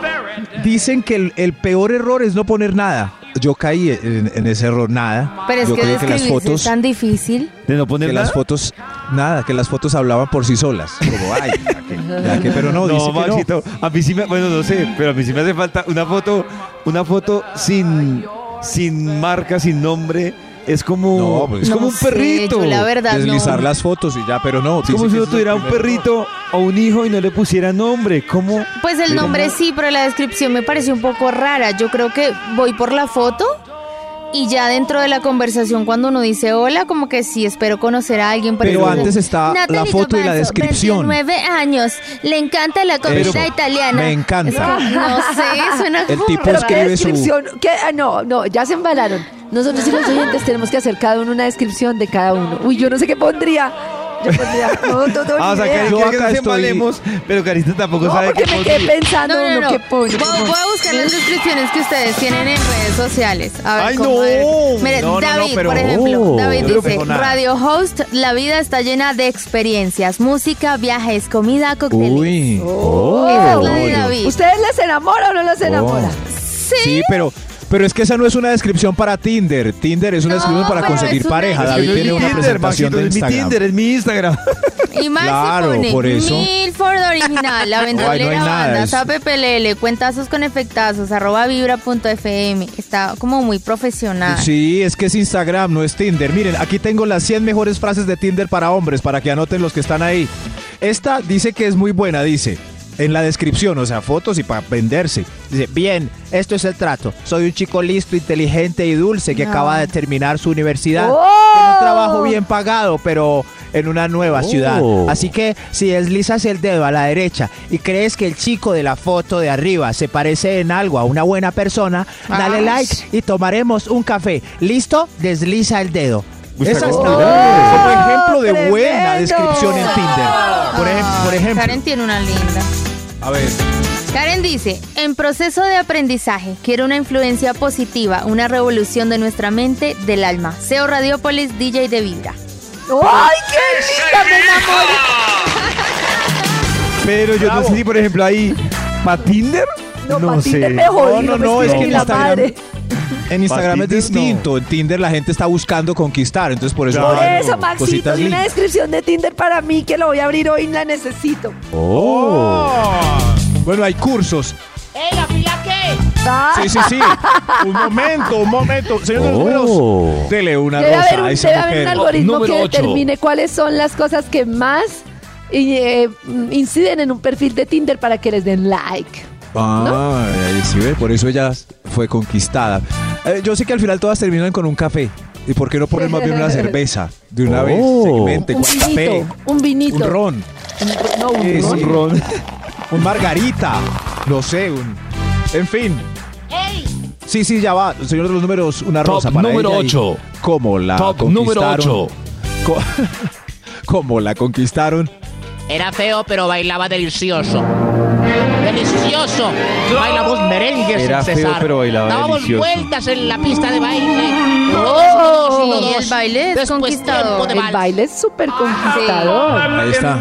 dicen que el, el peor error es no poner nada. Yo caí en, en ese error, nada. Pero es Yo que creí que las fotos. es tan difícil. ¿De no poner que nada? las fotos, nada, que las fotos hablaban por sí solas. Como, ay, ya que, ya que, pero [LAUGHS] no, dice que no. Maxito, a mí sí me, bueno, no sé, pero a mí sí me hace falta una foto, una foto sin, sin marca, sin nombre. Es como, No, pues- es como No un sé, perrito. yo la verdad Deslizar no. las fotos y ya, pero no. Es como si que uno tuviera un perrito o un hijo y no le pusiera nombre. ¿Cómo? Pues el nombre no. sí, pero la descripción me pareció un poco rara. Yo creo que voy por la foto y ya dentro de la conversación cuando uno dice hola, como que sí espero conocer a alguien. Pero ejemplo, antes está la foto y la descripción. 29 años, le encanta la comida Eso, italiana. me encanta. No sé, suena El como tipo. ¿Qué escribe su- descripción? ¿Qué? Ah, no, no, ya se embalaron. Nosotros y los oyentes tenemos que hacer cada uno una descripción de cada uno. Uy, yo no sé qué pondría. Yo pondría. No, no, tengo Ah, o sea, idea. Yo quiere que acá nos estoy- embalemos, pero Carita tampoco No, sabe porque qué me quedé pondría. pensando No, no, uno no. qué pone. Voy, voy a buscar las descripciones que ustedes tienen en redes sociales. A ver Ay, cómo no. es. Mire, No, no, no, David, pero- por ejemplo, Oh, David yo no dice, nada. radio host, la vida está llena de experiencias, música, viajes, comida, cócteles. Uy. Oh. Esa es la de David. ¿Ustedes las enamoran o no las enamoran? Sí. Sí, pero, pero es que esa no es una descripción para Tinder. Tinder es una No, descripción para conseguir es pareja. Es David no es tiene una Tinder, presentación Maxito, de es mi Instagram. Tinder, es mi Instagram. Y Maxi Claro, pone por eso. Milford original, la Ay, no banda, eso. PPLL, cuentazos con efectazos, arroba vibra.fm. Está como muy profesional. Sí, es que es Instagram, no es Tinder. Miren, aquí tengo las 100 mejores frases de Tinder para hombres, para que anoten los que están ahí. Esta dice que es muy buena, dice. En la descripción, o sea, fotos y para venderse. Dice, bien, esto es el trato. Soy un chico listo, inteligente y dulce que No. acaba de terminar su universidad. ¡Oh! Tiene un trabajo bien pagado, pero en una nueva Oh. ciudad. Así que si deslizas el dedo a la derecha y crees que el chico de la foto de arriba se parece en algo a una buena persona, dale Ay. like y tomaremos un café. ¿Listo? Desliza el dedo. Esa está como- como ejemplo de buena descripción en Tinder. Por, ejem- por ejemplo. Karen tiene una linda. A ver. Karen dice, en proceso de aprendizaje, quiero una influencia positiva, una revolución de nuestra mente, del alma. SEO Radiópolis, DJ de Vibra. ¡Ay, qué linda! Me enamoré. Pero yo no sé si, por ejemplo, ahí, ¿para Tinder? No, No pa' sé. Tinder me jodí, No, no, no, es que en la Instagram- madre. En Instagram es Tinder, distinto. En Tinder la gente está buscando conquistar. Entonces por eso. Claro. Por eso, Maxito, cositas y una descripción de Tinder para mí que lo voy a abrir hoy, la necesito. Bueno, hay cursos. ¡Ey, la pilla qué! Ah, Sí, sí, sí. Un momento, un momento. Señor de los números, dele una Debe rosa haber, un, a esa debe haber un algoritmo Número que determine cuáles son las cosas que más eh, inciden en un perfil de Tinder para que les den like. Ah, ahí sí ve, por eso ella fue conquistada. Eh, yo sé que al final todas terminan con un café. ¿Y por qué no poner más bien una [LAUGHS] cerveza? De una vez, segmente, Un con café, vinito, un vinito. un ron. No, un Es ron. Un ron. Un margarita. No sé, un. En fin. Sí, sí, ya va. Señor de los números, una Top rosa para número ella y ocho. ¿Cómo la Top número conquistaron? ocho. Co- [LAUGHS] ¿Cómo la conquistaron? Era feo, pero bailaba delicioso. ¡Delicioso! Bailamos merengue Era sin feo, cesar. pero bailaba Dábamos delicioso. vueltas en la pista de baile. Oh, Y el baile es conquistador. de El baile es súper conquistador. Ahí está.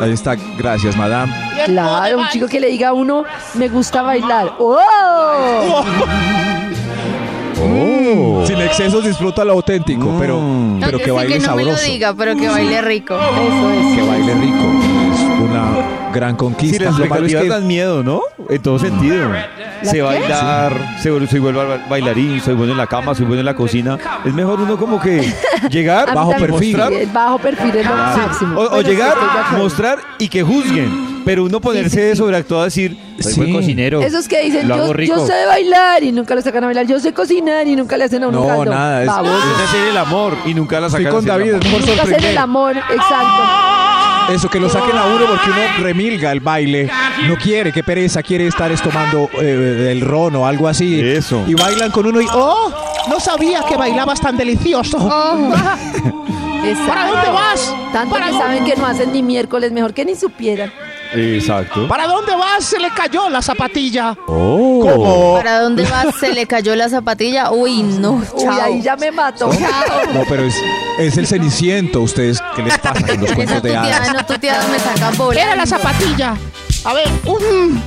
Ahí está. Gracias, madame. Claro, un chico que le diga a uno, me gusta bailar. ¡Oh! Sin excesos disfruta lo auténtico, pero, pero que baile que no me lo sabroso. diga, pero que baile rico. Eso es. Que baile rico. Es una gran conquista. las Lo malo es expectativas que dan miedo, ¿no? En todo sentido. Sé qué? bailar, soy buen ba- bailarín, soy bueno en la cama, soy bueno en la cocina. Es mejor uno como que [LAUGHS] llegar, bajo perfil. sí, el bajo perfil es lo Sí. máximo. O, o Bueno, sí, llegar, estoy mostrar y que juzguen. Pero uno ponerse de sobreactuado a decir, soy Sí. buen cocinero. Esos que dicen, yo, yo sé bailar y nunca lo sacan a bailar. Yo sé cocinar y nunca le hacen a uno No, caldo. nada, es-. Es hacer el amor y nunca la Estoy sacan. con a hacer el David, amor. es mejor Nunca hacen el amor, exacto. Eso, que lo saquen a uno porque uno remilga el baile. No quiere, qué pereza, quiere estar es tomando eh, el ron o algo así. Eso. Y bailan con uno y. ¡Oh! No sabía que bailabas tan delicioso. [LAUGHS] Exacto. ¿Para dónde vas? Tanto ¿Para que dónde? saben que no hacen ni miércoles, mejor que ni supieran. Exacto. ¿Para dónde vas? Se le cayó la zapatilla. Oh. ¿Cómo? ¿Para dónde vas? ¿Se le cayó la zapatilla? Uy, no, Uy, chao. ahí ya me mato. No, pero es, es el ceniciento, ustedes. ¿Qué les pasa con los [LAUGHS] Esa cuentos de hadas? no tuteada me saca bola. Era la zapatilla. A ver, un...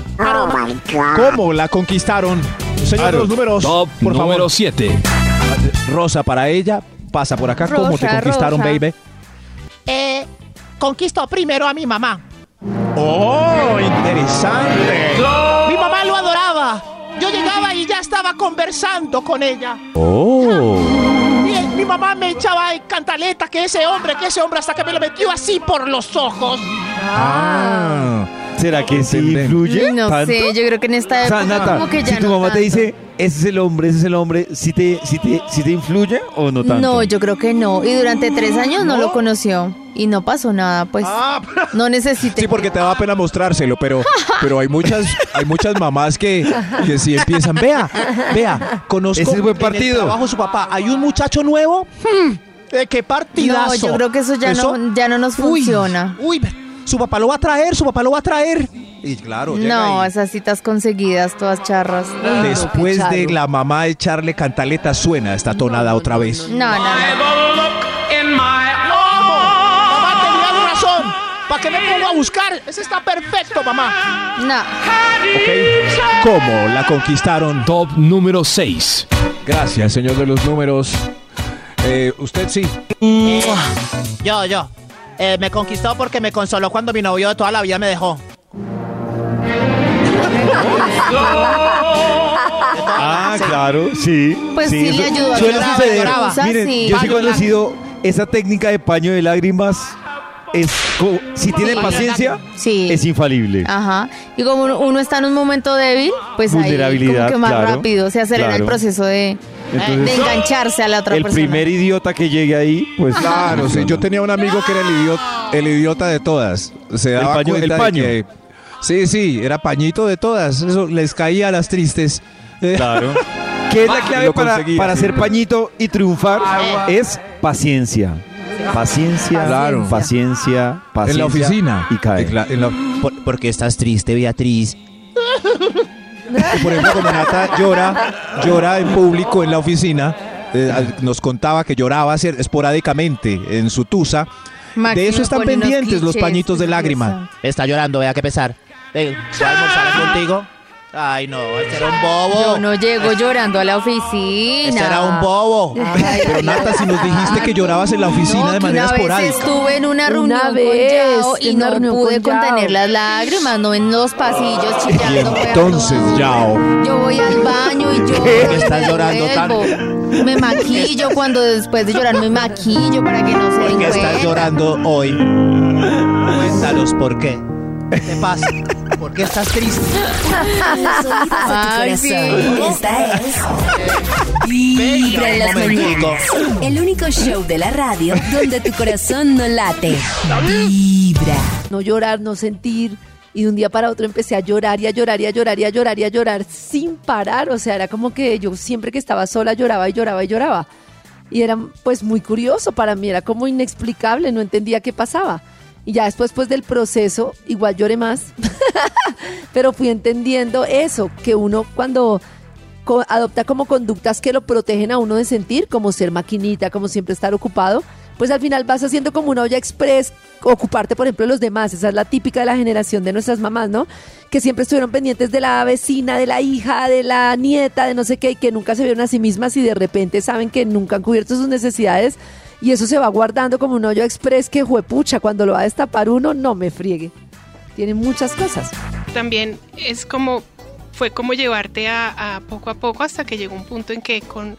¿Cómo la conquistaron? Señor de los números. Top por número favor. 7. Rosa para ella. Pasa por acá. ¿Cómo te Rosa, conquistaron, Rosa. baby? Eh, conquistó primero a mi mamá. ¡Oh! Interesante. Mi mamá lo adoraba. Yo llegaba y ya estaba conversando con ella. Oh. Mi, mi mamá me echaba en cantaleta que ese hombre, que ese hombre, hasta que me lo metió así por los ojos. Ah. ¿Será que sí influye? No tanto? sé, yo creo que en esta O sea, época Nata, como que ya si tu no mamá te dice, ese es el hombre, ese es el hombre, ¿sí te, sí te, sí te influye o no tanto? No, yo creo que no. Y durante tres años no, lo conoció. Y no pasó nada, pues. No necesité. Sí, porque te daba pena mostrárselo, pero, [LAUGHS] pero hay muchas, hay muchas mamás que, que sí empiezan. Vea, vea, conozco Ese es buen en el partido. trabajo de su papá. Hay un muchacho nuevo. Hmm, ¿De qué partidazo? No, yo creo que eso ya, No, ya no nos Uy, funciona. Uy, su papá lo va a traer, su papá lo va a traer. Y claro, No, esas citas conseguidas, todas charras. Después de la mamá echarle cantaleta, suena esta tonada otra vez. No, no, no. Mamá tenía razón. ¿Para qué me pongo a buscar? Ese está perfecto, mamá. No. ¿Ok? ¿Cómo la conquistaron? Top número 6. Gracias, señor de los números. Eh, usted sí. Yo, yo. Eh, me conquistó porque me consoló cuando mi novio de toda la vida me dejó. Ah, claro, sí. Pues sí, le ayudó a Suele suceder. lloraba. Miren, yo sí he conocido esa técnica de paño de lágrimas. Es co- si tiene Sí. paciencia, Sí. es infalible. Ajá. Y como uno- uno está en un momento débil, pues ahí Vulnerabilidad, como que más claro, rápido se acelera claro. el proceso de, Entonces, de engancharse a la otra el persona. primer idiota que llegue ahí, pues Claro, [LAUGHS] sí. Yo tenía un amigo que era el idiota, el idiota de todas. Se daba paño- cuenta el de paño. que- sí, sí, era pañito de todas. Eso les caía a las tristes. Claro. [LAUGHS] ¿Qué es la clave para, para hacer pañito y triunfar? Es paciencia. Paciencia, Claro. paciencia, paciencia. En la oficina. Y cae. En la- en la- ¿Por, porque estás triste, Beatriz? Y por ejemplo, como Nata llora, llora en público en la oficina, eh, nos contaba que lloraba esporádicamente en su tusa. Máximo de eso están pendientes los pañitos de lágrima. Está llorando, vea qué pesar. Eh, ¿Voy a almorzar contigo? Ay, no, este era un bobo. Yo no llego llorando a la oficina. Este era un bobo. Ay, Pero Nata, si nos dijiste que llorabas en la oficina No, de manera una vez esporádica. estuve en una Una reunión vez, con Yao y una no pude con contener las lágrimas, no en los pasillos Y chillando. a entonces. Yao. Yo voy al baño y lloro. ¿Qué y estás me llorando devuelvo. Me maquillo [LAUGHS] cuando después de llorar me maquillo para que no se den ¿Por qué estás llorando hoy? Cuéntanos por qué. ¿Qué pasa? ¿Por qué estás triste? [LAUGHS] Ay, sí. Esta es Vibra en las mañanas. El único show de la radio donde tu corazón no late. Vibra. No llorar, no sentir. Y de un día para otro empecé a llorar y a llorar y a llorar y a llorar y a llorar sin parar. O sea, era como que yo siempre que estaba sola lloraba y lloraba y lloraba. Y era pues muy curioso para mí, era como inexplicable, no entendía qué pasaba. Y ya después pues del proceso, igual lloré más, [LAUGHS] pero fui entendiendo eso, que uno cuando adopta como conductas que lo protegen a uno de sentir, como ser maquinita, como siempre estar ocupado, pues al final vas haciendo como una olla express, ocuparte, por ejemplo, de los demás. Esa es la típica de la generación de nuestras mamás, ¿no? Que siempre estuvieron pendientes de la vecina, de la hija, de la nieta, de no sé qué, y que nunca se vieron a sí mismas y de repente saben que nunca han cubierto sus necesidades. Y eso se va guardando como un hoyo express que, juepucha, cuando lo va a destapar uno, no me friegue. Tiene muchas cosas. también es como fue como llevarte a, a poco a poco hasta que llegó un punto en que con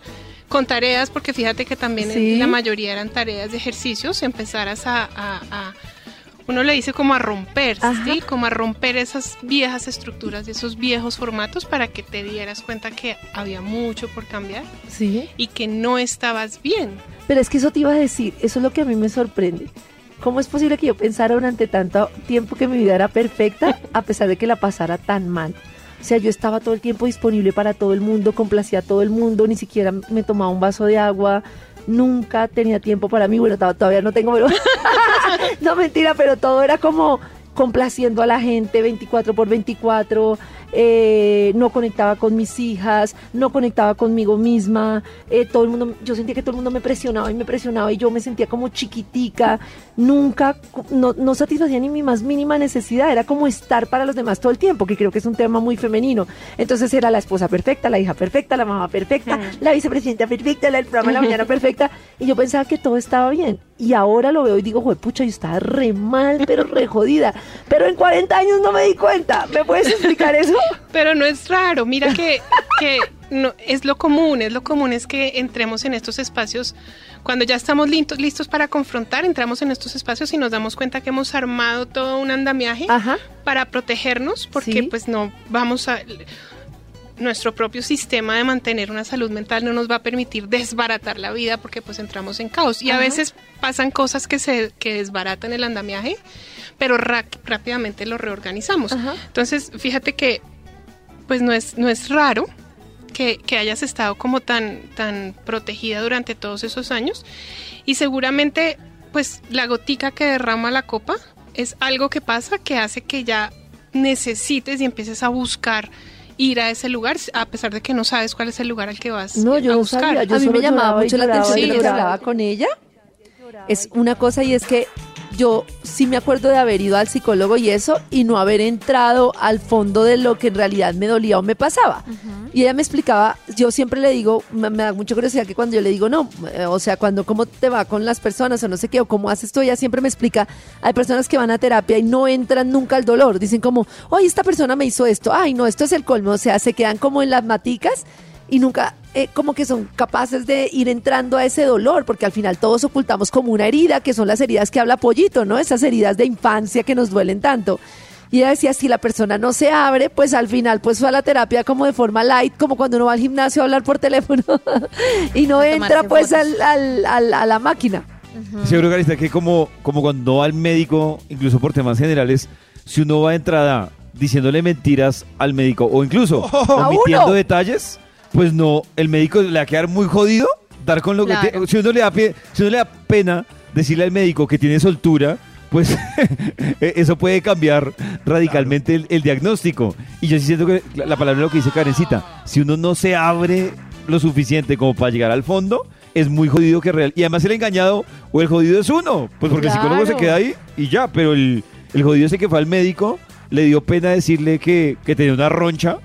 con tareas porque fíjate que también Sí. la mayoría eran tareas de ejercicios empezaras a, a- a- uno le dice como a romper sí como a romper esas viejas estructuras de esos viejos formatos para que te dieras cuenta que había mucho por cambiar Sí. y que no estabas bien Pero es que eso te iba a decir, eso es lo que a mí me sorprende. ¿Cómo es posible que yo pensara durante tanto tiempo que mi vida era perfecta a pesar de que la pasara tan mal? O sea, yo estaba todo el tiempo disponible para todo el mundo, complacía a todo el mundo, ni siquiera me tomaba un vaso de agua, nunca tenía tiempo para mí. Bueno, to- todavía no tengo, pero... [LAUGHS] no, mentira, pero todo era como complaciendo a la gente 24 por 24, eh, no conectaba con mis hijas, no conectaba conmigo misma, eh, todo el mundo, yo sentía que todo el mundo me presionaba y me presionaba y yo me sentía como chiquitica, nunca, no, no satisfacía ni mi más mínima necesidad, era como estar para los demás todo el tiempo, que creo que es un tema muy femenino. Entonces era la esposa perfecta, la hija perfecta, la mamá perfecta, la vicepresidenta perfecta, la del programa de la mañana [LAUGHS] perfecta, y yo pensaba que todo estaba bien. Y ahora lo veo y digo, pucha, yo estaba re mal, pero re jodida. Pero en 40 años no me di cuenta. ¿Me puedes explicar eso? Pero no es raro, mira que, que no, es lo común, es lo común es que entremos en estos espacios, cuando ya estamos listos, listos para confrontar, entramos en estos espacios y nos damos cuenta que hemos armado todo un andamiaje para protegernos, porque pues no vamos a... Nuestro propio sistema de mantener una salud mental no nos va a permitir desbaratar la vida porque pues entramos en caos. Y a veces pasan cosas que se que desbaratan el andamiaje, pero rápidamente lo reorganizamos. Entonces, fíjate que pues no es, no es raro que, que hayas estado como tan, tan protegida durante todos esos años y seguramente pues la gotica que derrama la copa es algo que pasa que hace que ya necesites y empieces a buscar ir a ese lugar a pesar de que no sabes cuál es el lugar al que vas No, yo a no buscar. sabía. Yo a mí me llamaba mucho la atención que hablaba con ella. Es una cosa y es que yo sí me acuerdo de haber ido al psicólogo y eso y no haber entrado al fondo de lo que en realidad me dolía o me pasaba. Y ella me explicaba, yo siempre le digo, me, me da mucha curiosidad que cuando yo le digo, no, eh, o sea, cuando cómo te va con las personas o no sé qué, o cómo haces esto, ella siempre me explica, hay personas que van a terapia y no entran nunca al dolor, dicen como, oye, esta persona me hizo esto, ay, no, esto es el colmo, o sea, se quedan como en las maticas y nunca eh, como que son capaces de ir entrando a ese dolor, porque al final todos ocultamos como una herida, que son las heridas que habla Pollito, ¿no? Esas heridas de infancia que nos duelen tanto. Y ella decía, si la persona no se abre, pues al final pues fue a la terapia como de forma light, como cuando uno va al gimnasio a hablar por teléfono [LAUGHS] y no A entra pues al, al- al- a la máquina. Seguro, Carista, que como, como cuando va al médico, incluso por temas generales, si uno va de entrada diciéndole mentiras al médico o incluso [LAUGHS] ¡A omitiendo detalles, pues no, el médico le va a quedar muy jodido dar con lo que Claro. tiene. Si uno le da pie- si uno le da pena decirle al médico que tiene soltura, pues [LAUGHS] eh, eso puede cambiar radicalmente el, el diagnóstico. Y yo sí siento que la, la palabra lo que dice Karencita, si uno no se abre lo suficiente como para llegar al fondo, es muy jodido que real. Y además el engañado o el jodido es uno, pues porque el psicólogo se queda ahí y ya, pero el, el jodido ese que fue al médico le dio pena decirle que, que tenía una roncha.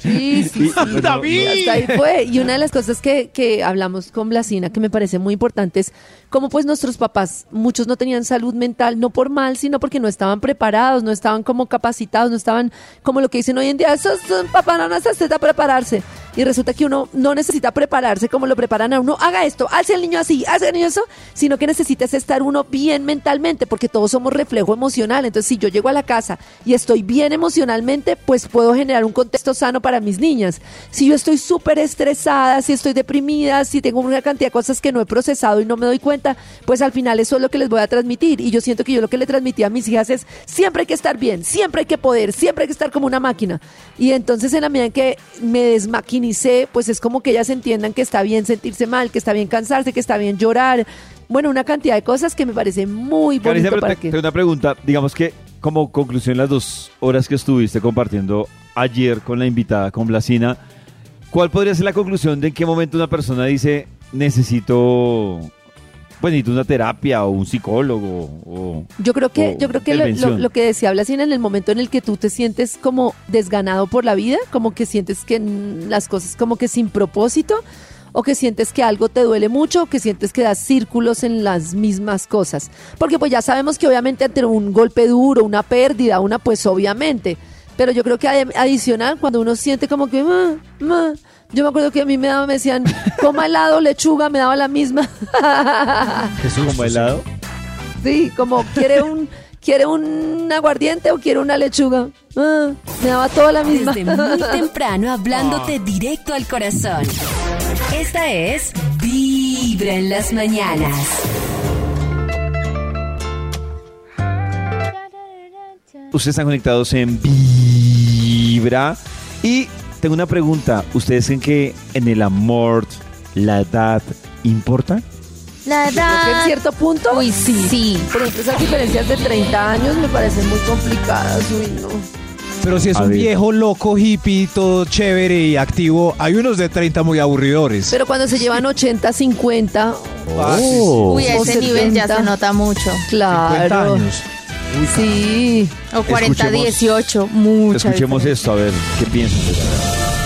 Sí, sí, Y- sí. no, Y hasta ahí fue. Y una de las cosas que, que hablamos con Blasina que me parece muy importante es cómo pues nuestros papás, muchos no tenían salud mental, no por mal, sino porque no estaban preparados, no estaban como capacitados, no estaban como lo que dicen hoy en día, esos son papá no necesita prepararse. y resulta que uno no necesita prepararse como lo preparan a uno, haga esto, hace el niño así, hace el niño eso, sino que necesitas estar uno bien mentalmente, porque todos somos reflejo emocional. Entonces, si yo llego a la casa y estoy bien emocionalmente, pues puedo generar un contexto sano para mis niñas. Si yo estoy súper estresada, si estoy deprimida, si tengo una cantidad de cosas que no he procesado y no me doy cuenta, pues al final eso es lo que les voy a transmitir. Y yo siento que yo lo que le transmití a mis hijas es siempre hay que estar bien, siempre hay que poder, siempre hay que estar como una máquina. Y entonces en la medida en que me desmaquinicé, pues es como que ellas entiendan que está bien sentirse mal, que está bien cansarse, que está bien llorar. Bueno, una cantidad de cosas que me parece muy bonito Carissa, pero para te- que... tengo una pregunta. Digamos que, como conclusión, las dos horas que estuviste compartiendo ayer con la invitada, con Blasina, ¿cuál podría ser la conclusión de en qué momento una persona dice necesito, pues necesito una terapia o un psicólogo? O, Yo creo que, yo creo que lo, intervención? lo- lo que decía Blasina en el momento en el que tú te sientes como desganado por la vida, como que sientes que las cosas como que sin propósito, o que sientes que algo te duele mucho, o que sientes que das círculos en las mismas cosas. Porque pues ya sabemos que obviamente ante un golpe duro, una pérdida, una pues obviamente. Pero yo creo que adicional, cuando uno siente como que... "Ma, ma", yo me acuerdo que a mí me, daba, me decían, coma helado, lechuga, me daba la misma. [LAUGHS] ¿Jesús como helado? Sí, como quiere un quiere un aguardiente o quiere una lechuga. Ah, me daba toda la misma. Desde muy [LAUGHS] temprano hablándote directo al corazón. Esta es Vibra en las mañanas. Ustedes están conectados en Vibra. Y tengo una pregunta. ¿Ustedes creen que en el amor la edad importa? La Creo que en edad. cierto punto, Uy, sí. sí. por ejemplo, esas diferencias de 30 años me parecen muy complicadas. Uy, no. Pero si es A un ver. viejo loco, hippie, todo chévere y activo, hay unos de 30 muy aburridores. Pero cuando se llevan 80, 50, Oh. Uy, a ese nivel ya 70. se nota mucho. 50 claro. Sí. O 40, Escuchemos- 18. Mucha Escuchemos diferencia. esto, a ver, ¿qué piensan?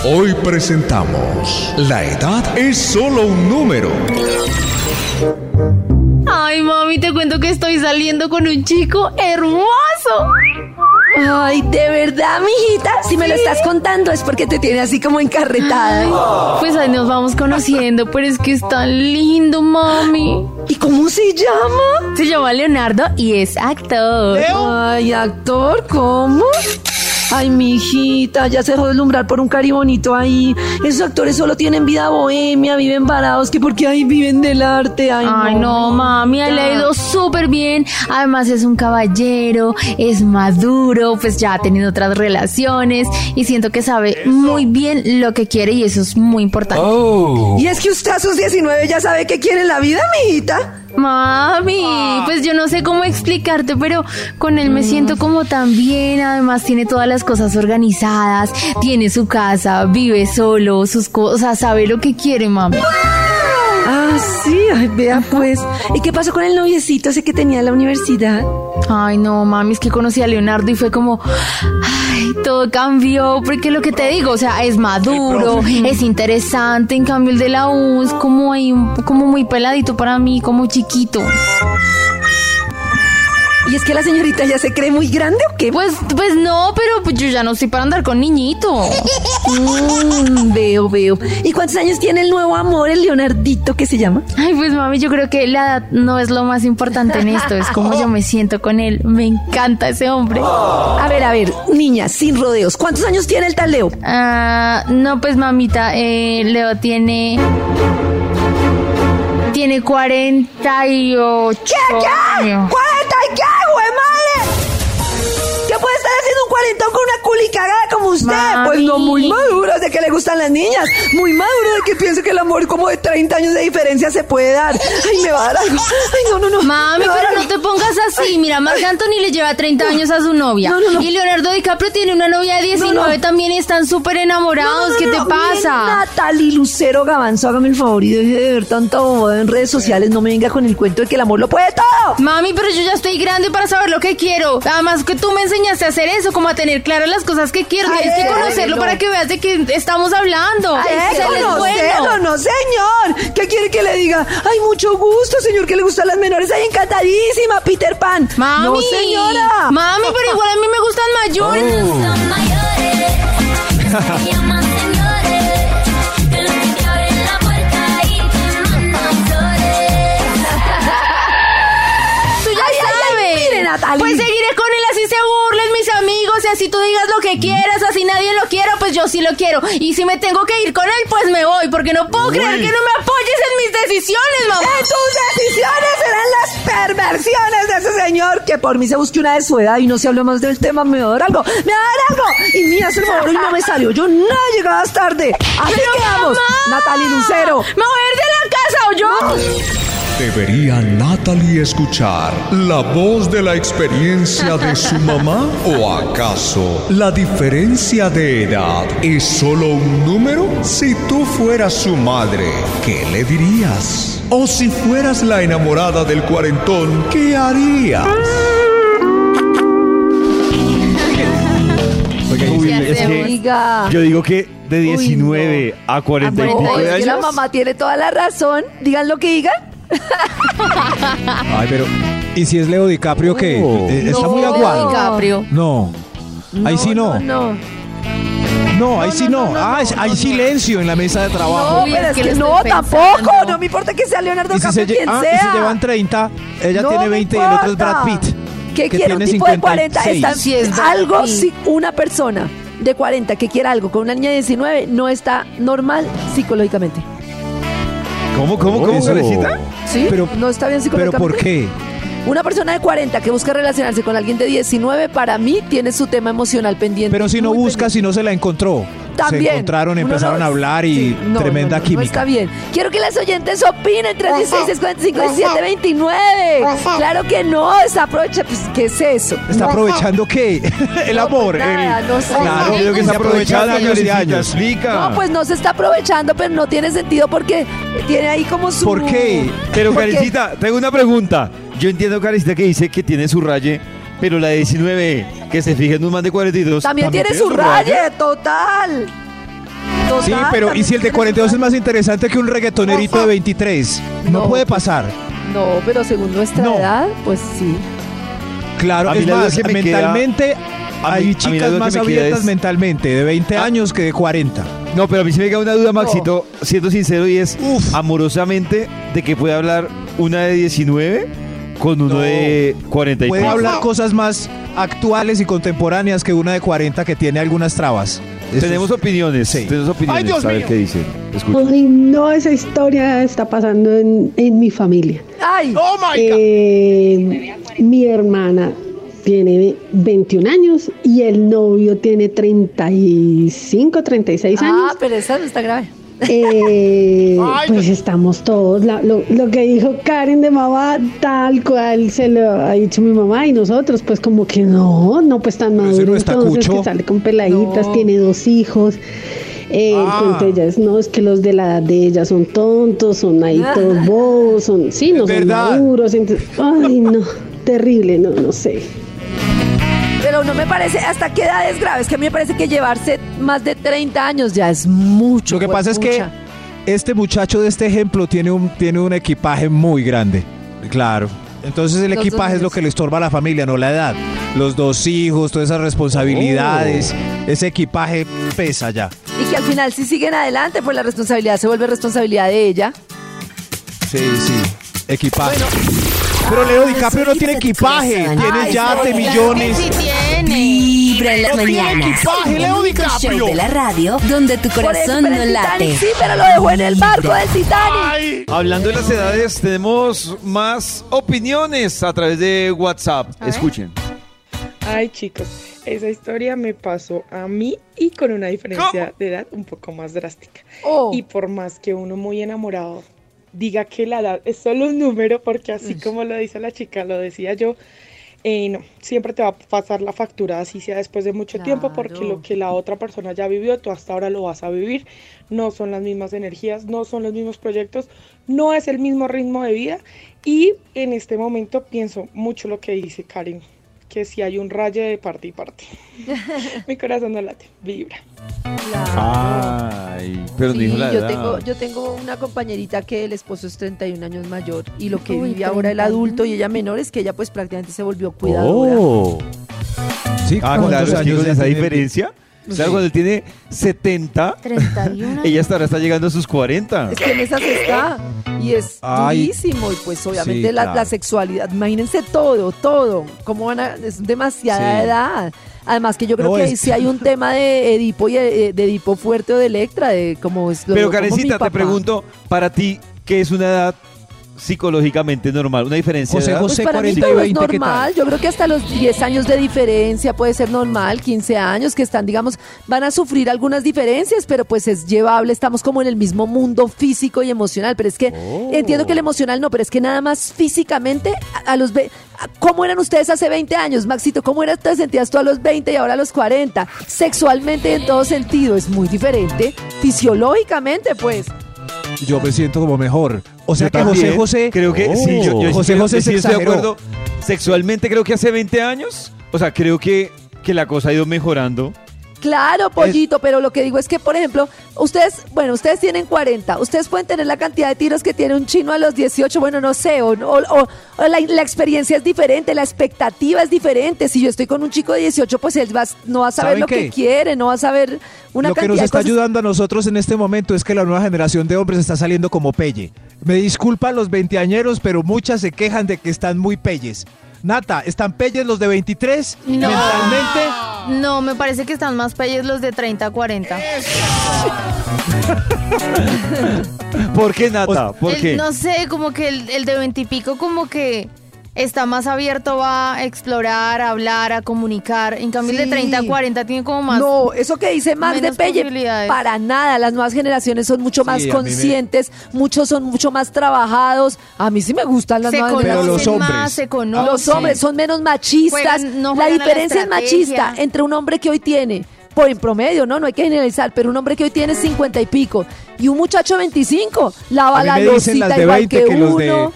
Hoy presentamos La edad es solo un número. Ay, mami, te cuento que estoy saliendo con un chico hermoso. Ay, de verdad, mijita. Si me lo estás contando es porque te tiene así como encarretada. Pues ahí nos vamos conociendo, pero es que es tan lindo, mami. ¿Y cómo se llama? Se llama Leonardo y es actor. Ay, actor, ¿cómo? Ay, mi hijita, ya se dejó deslumbrar por un cari bonito ahí. Esos actores solo tienen vida bohemia, viven varados, que porque ahí viven del arte. Ay, Ay, no, mami, ha ido súper bien. Además es un caballero, es maduro, pues ya ha tenido otras relaciones y siento que sabe muy bien lo que quiere y eso es muy importante. Y es que usted a sus 19 ya sabe qué quiere en la vida, mijita. Mami, pues yo no sé cómo explicarte, pero con él me siento como tan bien. Además tiene todas las cosas organizadas, tiene su casa, vive solo, sus cosas, sabe lo que quiere, mami. Ah, sí, ay, vea pues. ¿Y qué pasó con el noviecito ese que tenía en la universidad? Ay, no, mami, es que conocí a Leonardo y fue como, ay, todo cambió, porque lo que te digo, o sea, es maduro, es interesante, en cambio el de la U es como ahí, un- como muy peladito para mí, como chiquito. ¿Y es que la señorita ya se cree muy grande o qué? Pues, pues no, pero pues yo ya no estoy para andar con niñito. Mm, veo, veo. ¿Y cuántos años tiene el nuevo amor, el Leonardito que se llama? Ay, pues mami, yo creo que la edad no es lo más importante en esto, es como yo me siento con él. Me encanta ese hombre. A ver, a ver, niña, sin rodeos. ¿Cuántos años tiene el tal Leo? Ah, no, pues mamita, eh, Leo tiene. Tiene 48 ¿Qué, qué? años. ¿Cuarenta con una culicagada como usted? Mami. Pues no, muy maduro de que le gustan las niñas. Muy maduro de que piense que el amor como de 30 años de diferencia se puede dar. Ay, me va a dar algo. Ay, no, no, no. Mami, pero no te pongas así. Mira, Marc Anthony le lleva 30 años a su novia. No, no, no. Y Leonardo DiCaprio tiene una novia de 19 No, no. también y están súper enamorados. ¿Qué te pasa? Natalie Lucero Gavanzo, hágame el favor y deje de ver bobada en redes sociales. No me venga con el cuento de que el amor lo puede todo. Mami, pero yo ya estoy grande para saber lo que quiero. Además que tú me enseñaste a hacer eso, como a tener claras las cosas que quiero. Ay, Tienes que conocerlo para que veas de qué estamos hablando. Ay, conocerlo, bueno. no, señor. ¿Qué quiere que le diga? Ay, mucho gusto, señor, que le gustan las menores. Ay, encantadísima, Peter Pan. Mami. No, señora. Mami, pero igual a mí me gustan mayores. Oh. Pues seguiré con el así tú digas lo que quieras, así nadie lo quiera, pues yo sí lo quiero. Y si me tengo que ir con él, pues me voy, porque no puedo creer que no me apoyes en mis decisiones, mamá. En tus decisiones serán las perversiones de ese señor que por mí se busque una de su edad y no se habló más del tema, me va a dar algo, me va a dar algo. Y mira, el favor y no me salió. Yo no llegabas tarde. Así Pero, quedamos. mamá, Natalie Lucero. ¿Me voy a ir de la casa o yo? ¿Debería Natalie escuchar la voz de la experiencia de su mamá? ¿O acaso la diferencia de edad es solo un número? Si tú fueras su madre, ¿qué le dirías? O si fueras la enamorada del cuarentón, ¿qué harías? Uy, es que yo digo que de 19 a 40 y No, pico de es que la mamá tiene toda la razón. Digan lo que digan. [LAUGHS] Ay, pero. ¿Y si es Leo DiCaprio qué? Eh, está No. muy aguado. DiCaprio. No. Ahí sí no. No, no. No, ahí sí no. Ah, hay silencio en la mesa de trabajo. No, pero es que no, tampoco. No me importa que sea Leonardo Y si, se, DiCaprio lle- quien ah, y sea. si llevan 30, ella No tiene me 20 y el otro es Brad. Pitt. ¿Qué que quiere un tiene tipo de 40? 56. Está, Sí, es Brad algo, si una persona de 40 que quiera algo con una niña de 19 no está normal psicológicamente. ¿Cómo, cómo, cómo, Eso. Karencita? ¿Sí? Pero- no está bien ¿Pero por qué? Una persona de 40 que busca relacionarse con alguien de 19, para mí tiene su tema emocional pendiente. Pero si no busca, si no se la encontró. También. Se encontraron, empezaron no- a hablar y Sí, no, tremenda no, no, No química. está bien. Quiero que las oyentes opinen. 316 45 17 29. Claro que no. Está aprovecha. Pues, ¿qué es eso? ¿Está aprovechando qué? [LAUGHS] el amor. nada, el- no sé. Claro, creo que se está aprovechando aprovechando años y años. Explica. No, pues no se está aprovechando, pero no tiene sentido porque tiene ahí como su. ¿Por qué? [LAUGHS] Pero Karencita, tengo una pregunta. Yo entiendo Karencita que dice que tiene su raye, pero la de 19, que se fija en un man de 42. También tiene su raye, total. Total, Sí, pero ¿y si el de tiene 42 su es más interesante que un reggaetonerito de 23? No, No, puede pasar. No, pero según nuestra No. edad, pues sí. Claro, A es más, que me mentalmente hay mí chicas más abiertas es- mentalmente, de 20 años que de 40. No, pero a mí sí me queda una duda, Maxito, siendo sincero, y es amorosamente de que puede hablar una de 19 con uno No. de 40 y Puede pico. hablar cosas más actuales y contemporáneas que una de 40 que tiene algunas trabas. Eso Tenemos es- opiniones, Sí. tenemos opiniones, Ay, Dios a ver mío. qué dice. Escucha. Ay, no, esa historia está pasando en, en mi familia. ¡Ay! Oh my God. Eh, mi hermana tiene 21 años y el novio tiene 35, 36 años. Ah, pero esa no está grave. Eh, pues estamos todos, la- lo, lo que dijo Karen de mamá, tal cual se lo ha dicho mi mamá y nosotros, pues como que no, no pues tan maduro no entonces cucho. que sale con peladitas, No. tiene dos hijos. Eh, Ah. El cuento de ella es, no, es que los de la edad de ella son tontos, son ahí todos bobos, son, sí, no son verdad. maduros, entonces, ay no, terrible, no, no sé. Pero no me parece, ¿hasta qué edad es grave? Es que a mí me parece que llevarse más de 30 años ya es mucho. Lo que pasa es que este muchacho de este ejemplo tiene un, tiene un equipaje muy grande. Claro. Entonces el Los equipaje es lo que le estorba a la familia, no la edad. Los dos hijos, todas esas responsabilidades. Oh. Ese equipaje pesa ya. Y que al final si siguen adelante, pues la responsabilidad se vuelve responsabilidad de ella. Sí, sí. Equipaje. Pero Leo DiCaprio no tiene equipaje. Tiene yate, sí, millones. Tiene. Vibra en las No tiene mañanas. equipaje, El Leo único DiCaprio. show de la radio donde tu corazón no late. Titanic sí, pero lo dejó en el barco del Titanic. Hablando de las edades, tenemos más opiniones a través de WhatsApp. Escuchen. Ay, chicos, esa historia me pasó a mí y con una diferencia de edad un poco más drástica. Oh. Y por más que uno muy enamorado diga que la edad es solo un número, porque así como lo dice la chica, lo decía yo, eh, no, siempre te va a pasar la factura, así sea después de mucho tiempo, porque lo que la otra persona ya vivió, tú hasta ahora lo vas a vivir. No son las mismas energías, no son los mismos proyectos, no es el mismo ritmo de vida. Y en este momento pienso mucho lo que dice Karen, que si hay un rayo de parte y parte. [LAUGHS] Mi corazón no late, vibra. Ay, pero Sí, dijo la yo edad. tengo, yo tengo una compañerita que el esposo es 31 años mayor y lo que Uy, vive ahora el 31. adulto y ella menor es que ella pues prácticamente se volvió cuidadora. Oh. Sí, Ah, ¿cuántos claro, es que años ya esa tiene? Diferencia. Claro, cuando él tiene 70, 31. [LAUGHS] ella hasta ahora está llegando a sus 40. Es que en esas está. Y es Ay. durísimo. Y pues obviamente Sí, la, claro. la sexualidad. Imagínense todo, todo. Cómo van a. Es demasiada Sí. edad. Además que yo creo No, que es- ahí sí hay un tema de Edipo y eh, de Edipo fuerte o de Electra, de cómo es lo Pero como mi Karencita, te papá. pregunto, para ti, ¿qué es una edad psicológicamente normal? ¿Una diferencia José de edad? José, Pues para mí 40 y todo 20, es normal. Yo creo que hasta los 10 años de diferencia puede ser normal, 15 años que están, digamos, van a sufrir algunas diferencias, pero pues es llevable. Estamos como en el mismo mundo físico y emocional. Pero es que Oh. entiendo que el emocional no, pero es que nada más físicamente a, a los ¿Cómo eran ustedes hace 20 años, Maxito? ¿Cómo eras, te sentías tú a los 20 y ahora a los 40? Sexualmente en todo sentido es muy diferente. Fisiológicamente, pues. Yo me siento como mejor. O sea Yo que también José José. Creo que sí, yo, yo sí José José sí estoy de acuerdo. Sexualmente creo que hace 20 años, o sea, creo que, que la cosa ha ido mejorando. Claro, pollito, pero lo que digo es que, por ejemplo, ustedes, bueno, ustedes tienen 40, ustedes pueden tener la cantidad de tiros que tiene un chino a los 18, bueno, no sé, o, o- o- o la, la experiencia es diferente, la expectativa es diferente. Si yo estoy con un chico de 18, pues él va, no va a saber ¿Saben lo qué? que quiere, no va a saber una Lo que nos de está cosas. ayudando a nosotros en este momento es que la nueva generación de hombres está saliendo como pelle. Me disculpan los veinteañeros, pero muchas se quejan de que están muy pelles. Nata, ¿están pelles los de 23? No. Mentalmente. No, me parece que están más peyes los de 30 a 40. ¿Por qué, Nata? ¿Por El- qué? No sé, como que el, el de 20 y pico como que está más abierto a explorar, a hablar, a comunicar. En cambio, el de Sí. 30 a 40 tiene como más... No, eso que dice Max de Pelle, para nada. Las nuevas generaciones son mucho más me- conscientes, muchos son mucho más trabajados. A mí sí me gustan las se nuevas Pero los hombres. más, se conocen. Los hombres son menos machistas. Juegan- no la juegan a la diferencia es machista entre un hombre que hoy tiene, por en promedio, ¿no? No hay que generalizar, pero un hombre que hoy tiene 50 y pico y un muchacho 25, lava la losita igual 20 que, que los de- uno.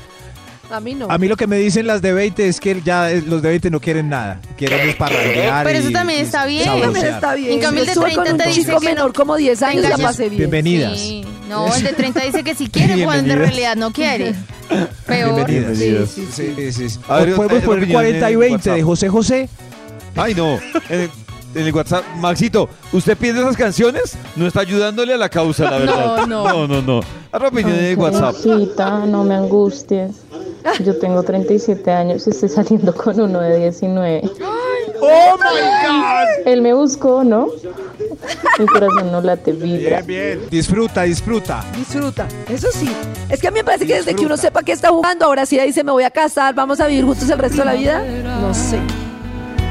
A mí no. A mí lo que me dicen las de 20 es que ya eh, los de 20 no quieren nada. Quieren esparrandear Pero eso también y está bien. sabrosear. También está bien. En cambio, el de Yo estuve 30 con te un dice chico que no- menor como 10 años la pasé bien. Bienvenidas. Sí. No, el de 30 dice que sí quiere cuando en realidad no quiere. [LAUGHS] Peor. Bienvenidas. Sí, sí, Sí, sí, sí. A ver, ¿Podemos poner opinión 40 y en 20 de. José José? Ay, no. [LAUGHS] En el, WhatsApp. Maxito, ¿usted pide esas canciones? No está ayudándole a la causa, la [LAUGHS] verdad. [LAUGHS] No, no. No, no, no. La opinión en el WhatsApp. Karencita, no me angusties. Yo tengo 37 años y estoy saliendo con uno de 19. ¡Oh, my God! Él me buscó, ¿no? Mi corazón no late, vibra. bien. Disfruta, disfruta. Disfruta, eso sí. Es que a mí me parece que desde que uno sepa que está jugando, ahora sí dice me voy a casar, vamos a vivir juntos el resto de la vida. No sé.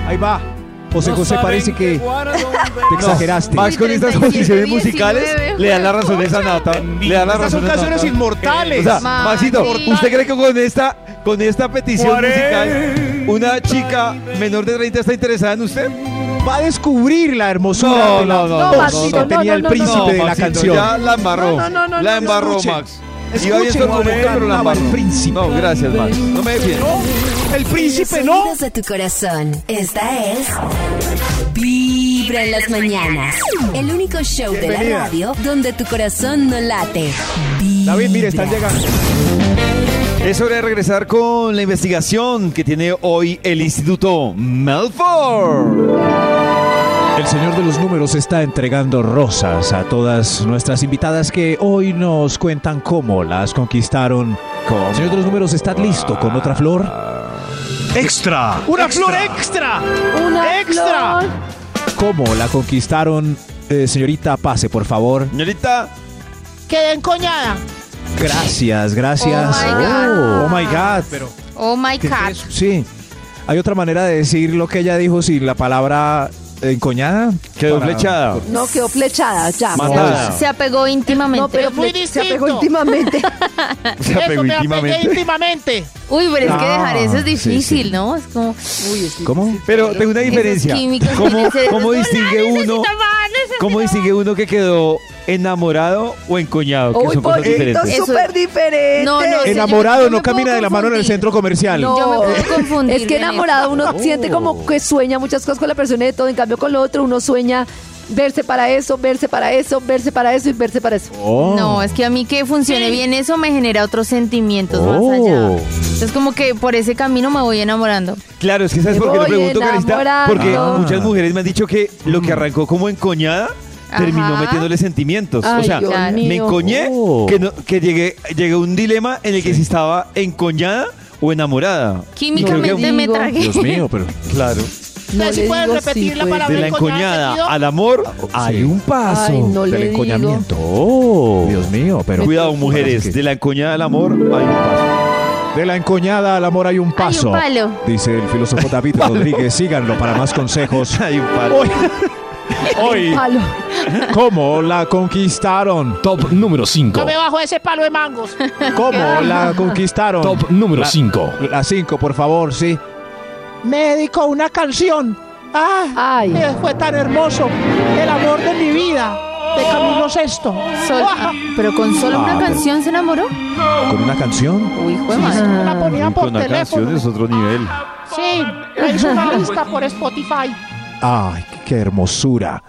Ahí va. José José parece que te exageraste. Max con estas 37, posiciones 19, musicales le dan la razón a esa nata. Le dan la Estas razón son a canciones Nata. inmortales. O sea, Maxi. Maxito, ¿usted cree que con esta, con esta petición musical una chica menor de 30 está interesada en usted? Va a descubrir la hermosura No, de la no, no, No, voz Maxito, que no, tenía no, el no, príncipe no. de la Maxito, canción. Ya la embarró. No, no, no, no, la no, embarró, escuchen. Max. Iba bien argumento, cómo pero la embarró. príncipe. No, gracias, Max. No me defiendo. El príncipe Los no. de tu corazón. Esta es Vibra en las mañanas. El único show de la radio donde tu corazón no late. David, mire, están Vibra. llegando. Es hora de regresar con la investigación que tiene hoy el Instituto Melford. El señor de los números está entregando rosas a todas nuestras invitadas que hoy nos cuentan cómo las conquistaron. Señor de los números, ¿estás listo con otra flor? Extra. Una flor extra. Una Extra. flor. ¿Cómo la conquistaron? Eh, señorita, pase, por favor. Señorita, Quedé encoñada. Gracias, gracias. Oh my God. Oh, my God, pero Oh my ¿qué God. es? sí. Hay otra manera de decir lo que ella dijo sin la palabra encoñada. quedó Para- flechada. No, quedó flechada, ya. Matada. Se apegó íntimamente. No, pero Es muy fle- se apegó distinto. íntimamente. [LAUGHS] Se Eso apegó me íntimamente. Uy, pero es que dejar eso es difícil, sí. ¿no? Es como... Uy, es ¿Cómo? Pero tengo una diferencia. ¿Cómo, cómo no, distingue uno? ¿Cómo distingue uno que quedó enamorado o encoñado? Que Uy, son cosas diferentes. Eso- súper diferente. No, no, sí, Enamorado yo- yo no camina de la mano en el centro comercial. No, Yo me puedo confundir Es que en enamorado uno siente como que sueña muchas cosas con la persona y de todo. En cambio, con lo otro uno sueña verse para eso, verse para eso, verse para eso y verse para eso. No, es que a mí que funcione bien eso me genera otros sentimientos más Oh. allá. Es como que por ese camino me voy enamorando. Claro, es que ¿sabes Me por qué voy pregunto, Karencita? Porque Ah. muchas mujeres me han dicho que lo que arrancó como encoñada terminó Ajá. metiéndole sentimientos. o sea, Dios me mío. encoñé Oh. que, no- que llegué, llegué a un dilema en el que si estaba encoñada o enamorada. Químicamente me tragué. Dios mío, pero [LAUGHS] Claro. No Ustedes sí pueden repetir sí, la pues. palabra De la encoñada seguido? al amor hay un paso. Ay, no del encoñamiento. Oh. Dios mío, pero. Cuidado, mujeres. De la encoñada al amor hay un paso. De la encoñada al amor hay un paso. palo. Dice el filósofo David Rodríguez. [LAUGHS] Síganlo para más consejos. [LAUGHS] Hay un palo. Hoy, [LAUGHS] hoy Palo. ¿cómo la conquistaron? Top número 5. No me bajo ese palo de mangos. ¿Cómo la conquistaron? Top número La- 5. La 5, por favor, sí. Me dedicó una canción. Ah, Ay. fue tan hermoso. El amor de mi vida. De Camilo ah, pero con solo Ah, una pero- canción se enamoró. ¿Con una canción? Uy, hijo de madre. La ponía por Con una teléfono. canción es otro nivel. Sí, hizo una lista por Spotify. Ay, qué hermosura.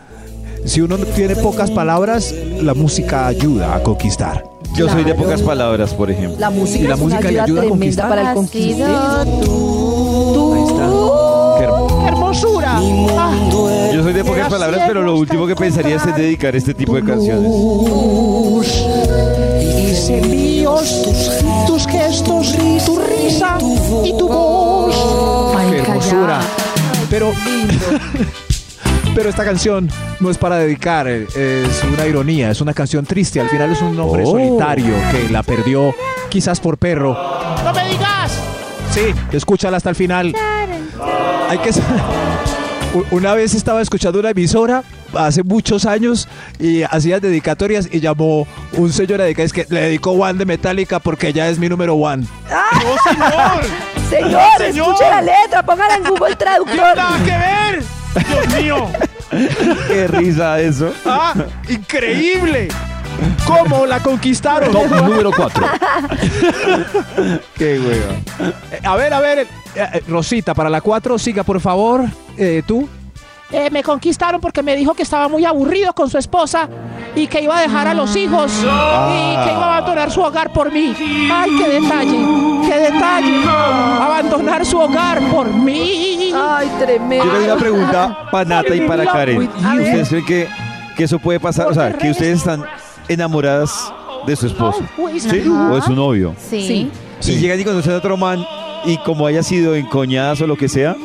Si uno tiene pocas palabras, la música ayuda a conquistar. Yo soy de pocas palabras, por ejemplo. La música, Y la es música una le ayuda ayuda a tremenda conquistar. para el Ha hermosura! Ah, Yo soy de pocas palabras, pero lo último que pensaría es dedicar este tipo de canciones. tus, mis envíos, tus gestos, tu risa y tu voz. Ay, Qué hermosura. Pero, [LAUGHS] pero esta canción no es para dedicar, eh, es una ironía, es una canción triste. Al final es un hombre Oh. solitario que la perdió quizás por perro. ¡No me digas! Sí, escúchala hasta el final. Hay que [LAUGHS] Una vez estaba escuchando una emisora hace muchos años y hacían dedicatorias y llamó un señor a dedicar, es que le dedicó One de Metallica porque ya es mi número one. Señor, [LAUGHS] escuche la letra, póngala en Google Traductor. ¡Nada que ver! ¡Dios mío! [LAUGHS] Qué risa eso. ¡Ah! ¡Increíble! ¿Cómo la conquistaron? Top número 4. [LAUGHS] Qué hueva. Eh, A ver, a ver, eh, eh, Rosita, para la 4, siga por favor. Eh, ¿Tú? Eh, me conquistaron porque me dijo que estaba muy aburrido con su esposa y que iba a dejar a los hijos y que iba a abandonar su hogar por mí. ¡Ay, qué detalle! ¡Qué detalle! Abandonar su hogar por mí. Ay, tremendo. Yo tengo una pregunta para Nata y para Karen. ¿Ustedes creen que, que eso puede pasar? O sea, que ustedes están enamoradas de su esposo. ¿Sí? Ajá. ¿O de su novio? Sí. Si llegan y conocen a otro man y como haya sido encoñadas o lo que sea,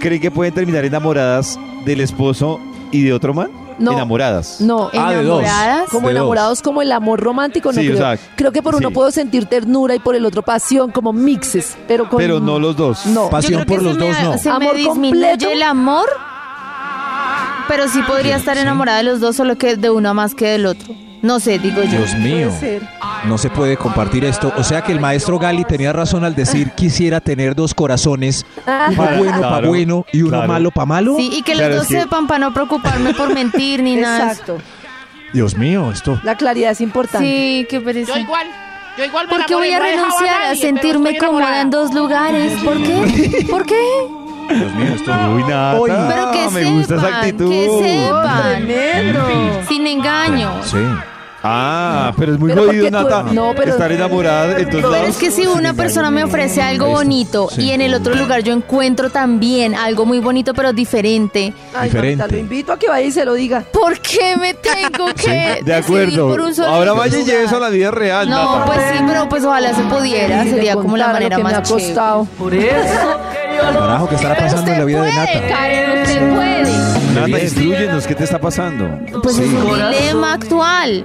¿creen que pueden terminar enamoradas del esposo y de otro man? No. Enamoradas. No, Ah. ¿Enamoradas? como De dos. enamorados como el amor romántico, no Sí, o creo. sea, creo que por uno sí. puedo sentir ternura y por el otro pasión, como mixes, pero con Pero no los dos. No. Pasión por los dos, me, no. Se me Amor disminuye completo. el amor, pero sí podría estar enamorada de los dos, solo que de uno más que del otro. No sé, digo yo. Dios mío. No se puede compartir esto. O sea que el maestro Gali tenía razón al decir [LAUGHS] quisiera tener dos corazones, uno Para- bueno para bueno y uno claro. malo para malo. Sí, y que los Claro, dos es que- sepan para no preocuparme por mentir ni [LAUGHS] nada. Exacto. Dios mío, esto. La claridad es importante. Sí, qué pereza. Yo igual, yo igual me ¿Por qué voy a renunciar a nadie, sentirme cómoda en dos lugares? ¿Por qué? [LAUGHS] ¿Por qué? Dios mío, esto. Uy, Nata. Hoy- Pero que me sepan, gusta esa actitud. que sepan. Tremendo. Sin engaños. Sí. Ah, pero es muy Pero jodido, porque tú- Nata. no, pero- estar enamorada. Entonces, Pero es que si una persona me ofrece algo bonito y en el otro lugar yo encuentro también algo muy bonito pero diferente, Ay, Diferente. Marta, lo invito a que vaya y se lo diga. ¿por qué me [LAUGHS] tengo que de decidir acuerdo. por un solo Ahora vaya y lleve eso a la vida real. No, Nata. pues sí, pero pues ojalá se pudiera, sería como la manera me más ha costado. Por eso. Carajo, ¿qué estará pasando en la vida de Puede, Nata? Karen, usted puede. Nata, instruyenos, ¿qué te está pasando? Pues es un dilema actual.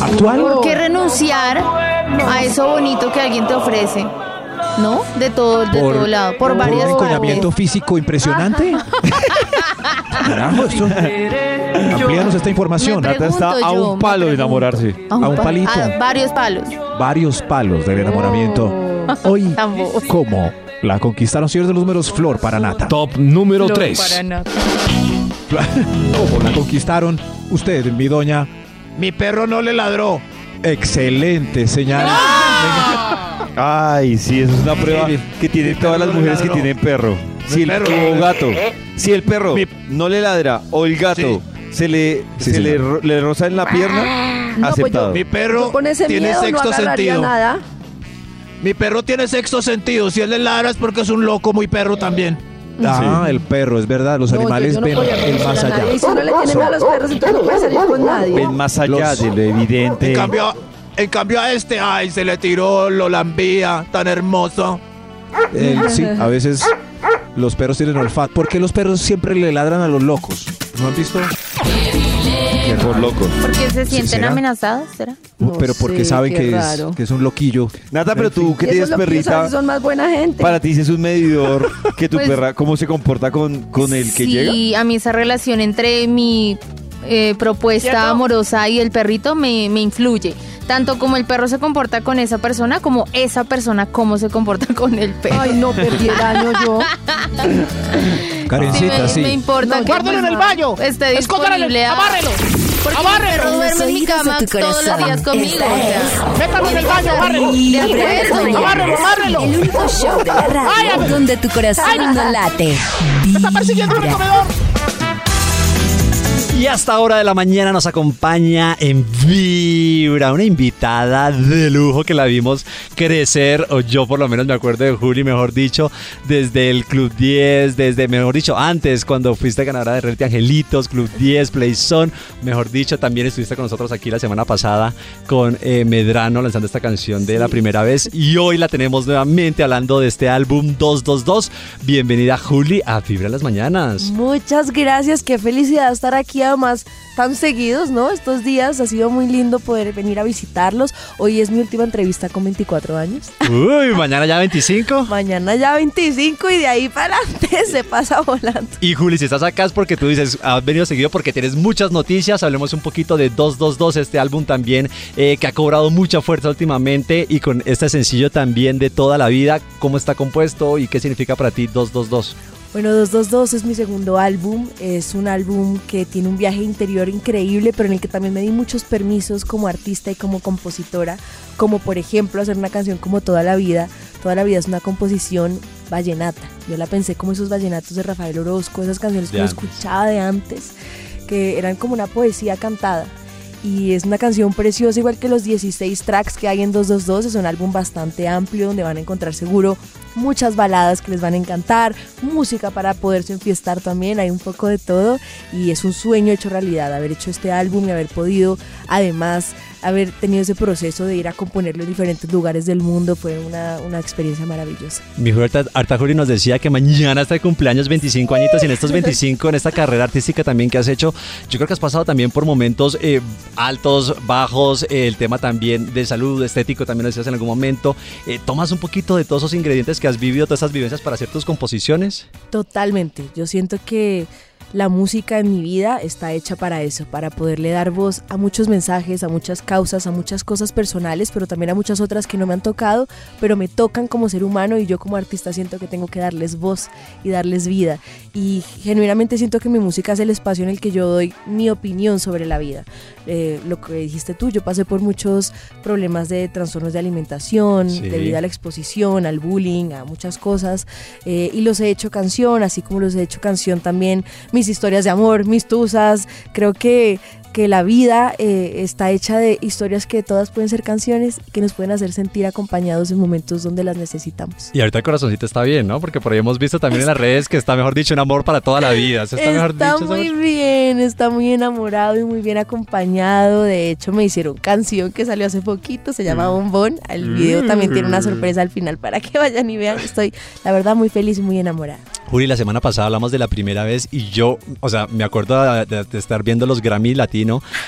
¿Actual? ¿Por qué renunciar a eso bonito que alguien te ofrece? ¿No? De todo, de todo lado, por, un varias encoñamiento partes. físico impresionante. [LAUGHS] Carajo, esto. Amplíanos esta información. Nata está a yo, un palo de enamorarse. A un pa- palito. a varios palos. Varios palos del enamoramiento. Hoy, Ambos. ¿cómo? La conquistaron señores de los números Flor para Nata. Top número Flor 3. para nada. ¿Cómo [LAUGHS] la conquistaron? Usted, mi doña. Mi perro no le ladró. Excelente señal. Ay, sí, eso es una prueba que tienen todas las mujeres que tienen perro. Si el perro. o gato, si el perro no le ladra o el gato se le, Sí, se le, señor. ro- le roza en la pierna, No, pues aceptado. yo- Mi perro yo con ese tiene miedo no sexto agarraría sentido. nada. Mi perro tiene sexto sentido. Si él le ladra es porque es un loco muy perro también. Ah, el perro, es verdad. Los No, animales yo no ven el más nadie. allá. Y si uno le tiene miedo a los perros, entonces no puede salir con nadie. Ven más allá Los- de lo evidente. En cambio, en cambio a este, ay, se le tiró, lo lambía, tan hermoso. El- sí, a veces los perros tienen olfato. ¿Por qué los perros siempre le ladran a los locos? ¿No han visto? Por locos. Porque se sienten ¿Será? amenazados, ¿será? pero porque sé, saben qué que es, raro. que es un loquillo. Nata, pero tú que tienes perrita, son más buena gente. para ti sí es un medidor [LAUGHS] que tu Pues- perra, ¿cómo se comporta con, con el que sí, llega? a mí esa relación entre mi eh, propuesta amorosa y el perrito me, me influye. Tanto como el perro se comporta con esa persona, como esa persona cómo se comporta con el perro. Ay, no, perdí el año yo. Karencita, me, sí. me importa No, que guárdelo pues, en el baño. Esté Escóndalo, disponible. a- abárrelo. Porque mi perro duerme en mi cama todos los días conmigo. Métalo en el baño, abárrelo. Abárrelo, abárrelo. El único show de la radio donde tu corazón no late. Me está persiguiendo en el Vibra. comedor. Y hasta ahora de la mañana nos acompaña en Vibra una invitada de lujo que la vimos crecer, o yo por lo menos me acuerdo de Juli, mejor dicho, desde el Club 10, desde, mejor dicho, antes cuando fuiste ganadora de Reality Angelitos, Club 10, Playzone, mejor dicho, también estuviste con nosotros aquí la semana pasada con eh, Medrano lanzando esta canción de la primera vez y hoy la tenemos nuevamente hablando de este álbum 222. Bienvenida Juli a Vibra las mañanas. Muchas gracias, qué felicidad estar aquí además tan seguidos, ¿no? Estos días ha sido muy lindo poder venir a visitarlos. Hoy es mi última entrevista con 24 años. Uy, mañana ya 25. [LAUGHS] Mañana ya 25 y de ahí para adelante se pasa volando. Y Juli, si estás acá es porque tú dices, has venido seguido porque tienes muchas noticias. Hablemos un poquito de 222, este álbum también eh, que ha cobrado mucha fuerza últimamente y con este sencillo también de toda la vida. ¿Cómo está compuesto y qué significa para ti 222? Bueno, 222 es mi segundo álbum. Es un álbum que tiene un viaje interior increíble, pero en el que también me di muchos permisos como artista y como compositora, como por ejemplo hacer una canción como Toda la vida. Toda la vida es una composición vallenata. Yo la pensé como esos vallenatos de Rafael Orozco, esas canciones que De antes. escuchaba de antes, que eran como una poesía cantada. Y es una canción preciosa, igual que los 16 tracks que hay en 222. Es un álbum bastante amplio donde van a encontrar seguro muchas baladas que les van a encantar, música para poderse enfiestar también, hay un poco de todo. Y es un sueño hecho realidad haber hecho este álbum y haber podido, además, haber tenido ese proceso de ir a componerlo en diferentes lugares del mundo. Fue una, una experiencia maravillosa. Mi Huerta Arta Juli nos decía que mañana está de cumpleaños 25 añitos y en estos 25, en esta carrera artística también que has hecho, yo creo que has pasado también por momentos eh, altos, bajos, eh, el tema también de salud, estético, también lo decías en algún momento. Eh, ¿Tomas un poquito de todos esos ingredientes que has vivido, todas esas vivencias para hacer tus composiciones? Totalmente. Yo siento que la música en mi vida está hecha para eso, para poderle dar voz a muchos mensajes, a muchas causas, a muchas cosas personales, pero también a muchas otras que no me han tocado, pero me tocan como ser humano y yo como artista siento que tengo que darles voz y darles vida. Y genuinamente siento que mi música es el espacio en el que yo doy mi opinión sobre la vida. Eh, lo que dijiste tú, yo pasé por muchos problemas de trastornos de alimentación, Sí. debido a la exposición, al bullying, a muchas cosas, eh, y los he hecho canción, así como los he hecho canción también mis historias de amor, mis tusas. Creo que, que la vida eh, está hecha de historias que todas pueden ser canciones que nos pueden hacer sentir acompañados en momentos donde las necesitamos. Y ahorita el corazoncito está bien, ¿no? Porque por ahí hemos visto también en las redes que está, mejor dicho, un amor para toda la vida. Eso está, mejor dicho. muy bien, está muy enamorado y muy bien acompañado. De hecho, me hicieron canción que salió hace poquito, se llama Bombón. El video también tiene una sorpresa al final para que vayan y vean. Estoy, la verdad, muy feliz y muy enamorada. Juli, la semana pasada hablamos de la primera vez y yo, o sea, me acuerdo de, de- de estar viendo los Grammy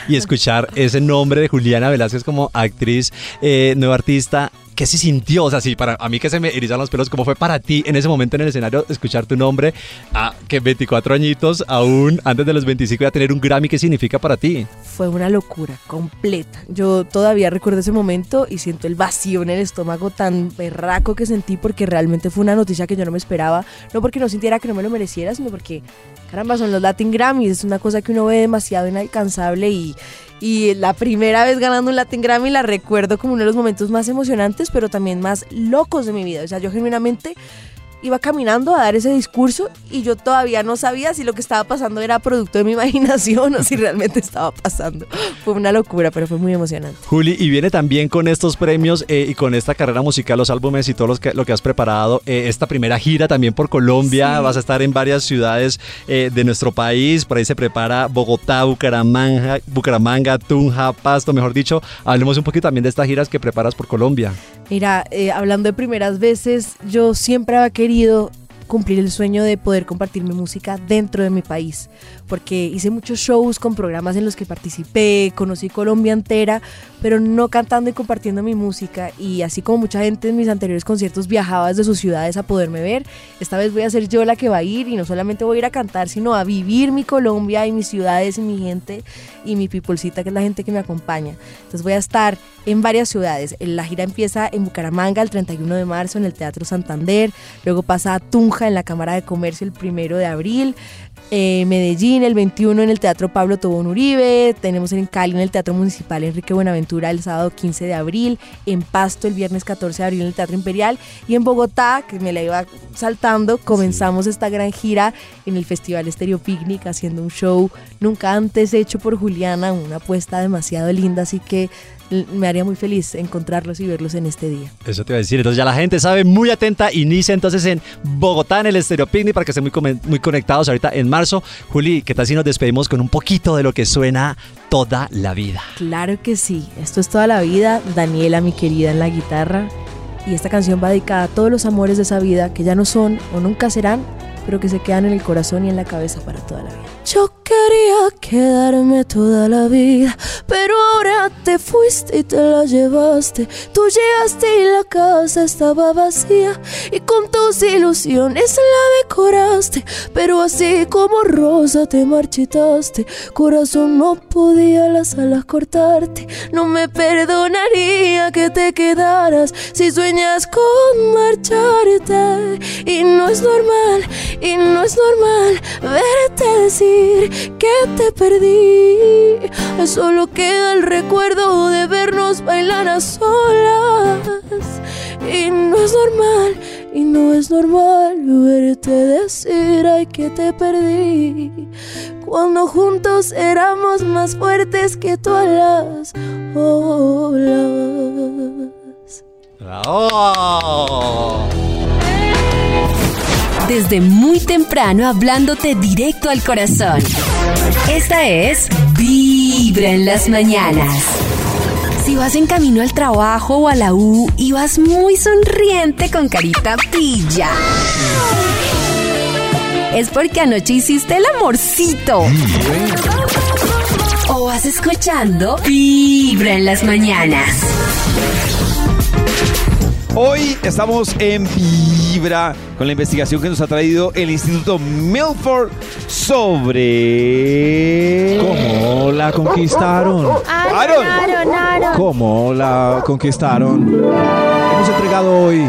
Y escuchar ese nombre de Juliana Velázquez como actriz, eh, nueva artista. ¿Qué se sintió? O sea, sí, para a mí que se me erizan los pelos, ¿cómo fue para ti en ese momento en el escenario escuchar tu nombre a que 24 añitos, aún antes de los 25, ya tener un Grammy? ¿Qué significa para ti? Fue una locura completa. Yo todavía recuerdo ese momento y siento el vacío en el estómago tan berraco que sentí porque realmente fue una noticia que yo no me esperaba. No porque no sintiera que no me lo mereciera, sino porque, caramba, son los Latin Grammys. Es una cosa que uno ve demasiado inalcanzable y, y la primera vez ganando un Latin Grammy la recuerdo como uno de los momentos más emocionantes, pero también más locos de mi vida. O sea, yo genuinamente iba caminando a dar ese discurso y yo todavía no sabía si lo que estaba pasando era producto de mi [LAUGHS] imaginación o si realmente estaba pasando. Fue una locura, pero fue muy emocionante. Juli, y viene también con estos premios eh, y con esta carrera musical, los álbumes y todo los que- lo que has preparado, eh, esta primera gira también por Colombia, Sí. vas a estar en varias ciudades eh, de nuestro país, por ahí se prepara Bogotá, Bucaramanga, Bucaramanga, Tunja, Pasto, mejor dicho, hablemos un poquito también de estas giras que preparas por Colombia. Mira, eh, hablando de primeras veces, yo siempre había querido cumplir el sueño de poder compartir mi música dentro de mi país, porque hice muchos shows con programas en los que participé, conocí Colombia entera, pero no cantando y compartiendo mi música, y así como mucha gente en mis anteriores conciertos viajaba desde sus ciudades a poderme ver, esta vez voy a ser yo la que va a ir, y no solamente voy a ir a cantar, sino a vivir mi Colombia y mis ciudades y mi gente y mi peoplecita, que es la gente que me acompaña. Entonces voy a estar en varias ciudades. La gira empieza en Bucaramanga el 31 de marzo en el Teatro Santander, luego pasa a Tunja en la Cámara de Comercio el 1 de abril, eh, Medellín el 21 en el Teatro Pablo Tobón Uribe, tenemos en Cali en el Teatro Municipal Enrique Buenaventura el sábado 15 de abril, en Pasto el viernes 14 de abril en el Teatro Imperial y en Bogotá, que me la iba saltando, comenzamos esta gran gira en el Festival Estéreo Picnic haciendo un show nunca antes hecho por Juliana, una apuesta demasiado linda, así que me haría muy feliz encontrarlos y verlos en este día. Eso te iba a decir. Entonces ya la gente sabe, muy atenta. Inicia entonces en Bogotá, en el Estéreo Picnic, para que estén muy, muy conectados ahorita en marzo. Juli, ¿qué tal si nos despedimos con un poquito de lo que suena toda la vida? Claro que sí, esto es toda la vida, Daniela, mi querida, en la guitarra. Y esta canción va dedicada a todos los amores de esa vida que ya no son o nunca serán, pero que se quedan en el corazón y en la cabeza para toda la vida. Yo quería quedarme toda la vida, pero ahora te fuiste y te la llevaste. Tú llegaste y la casa estaba vacía y con tus ilusiones la decoraste, pero así como rosa te marchitaste. Corazón no podía las alas cortarte, no me perdonaría que te quedaras si sueñas con marcharte y no es normal y no es normal verte decir que te perdí. Solo queda el recuerdo de vernos bailar a solas. Y no es normal, y no es normal verte decir ay que te perdí. Cuando juntos éramos más fuertes que todas las olas. ¡Bravo! Desde muy temprano hablándote directo al corazón. Esta es Vibra en las mañanas. Si vas en camino al trabajo o a la U y vas muy sonriente con carita pilla. Es porque anoche hiciste el amorcito. O vas escuchando Vibra en las mañanas. Hoy estamos en Vibra con la investigación que nos ha traído el Instituto Milford sobre... ¿Cómo la conquistaron? Aaron. ¿Cómo la conquistaron? Hemos entregado hoy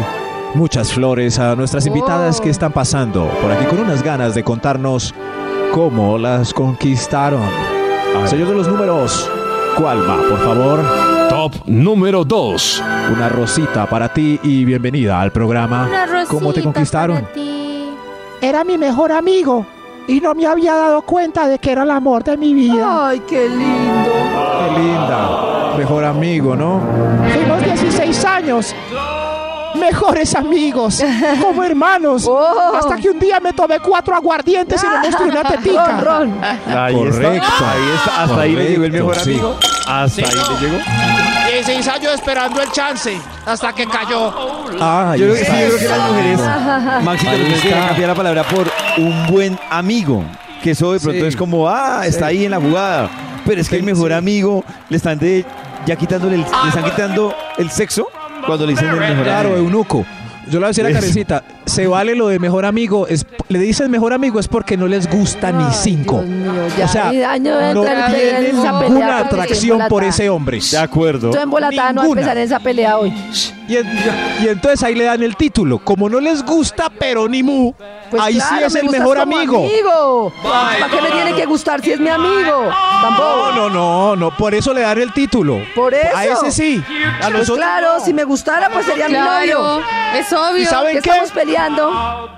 muchas flores a nuestras invitadas que están pasando por aquí con unas ganas de contarnos cómo las conquistaron. Señor de los números, ¿cuál va, por favor? Top número 2. Una rosita para ti y bienvenida al programa. ¿Cómo te conquistaron? Era mi mejor amigo y no me había dado cuenta de que era el amor de mi vida. Ay, qué lindo. Qué linda. Mejor amigo, ¿no? Fuimos 16 años. Mejores amigos, [LAUGHS] como hermanos. Hasta que un día me tomé cuatro aguardientes y me mostré una [LAUGHS] tetica. Ron, ron. Ahí Correcto. está, ahí está, hasta ahí le llegó el mejor sí. amigo. Hasta ahí le llegó. 16 años esperando el chance hasta que cayó. Ah, Yo creo, que- sí, está. yo creo que las mujeres, nos tienen que cambiar la palabra por un buen amigo. Que eso de pronto Sí. es como, ah, está ahí en la jugada. Pero es que el mejor amigo le están de, ya quitándole el, le están quitando el sexo cuando le dicen el mejor Claro, amigo. eunuco. Yo le voy a decir a. Karencita, se vale lo de mejor amigo. Es, le dicen mejor amigo es porque no les gusta ni cinco. Dios mío, ya. O sea, Y año de no entrar en tienen esa pelea ninguna porque atracción por ese hombre. De acuerdo. Estoy embolatada, no voy a Ninguna. empezar en esa pelea hoy. Y, en- y entonces ahí le dan el título. Como no les gusta, pero ni mu, Pues ahí claro, sí es me el gustas mejor como amigo. amigo. ¿Para qué me tiene que gustar si es mi amigo? Tampoco. No, no, no, no, por eso le dan el título. Por eso. A ese sí. A Pues claro, no. si me gustara, pues sería mi novio. es obvio. ¿Y saben ¿Qué qué? estamos peleando?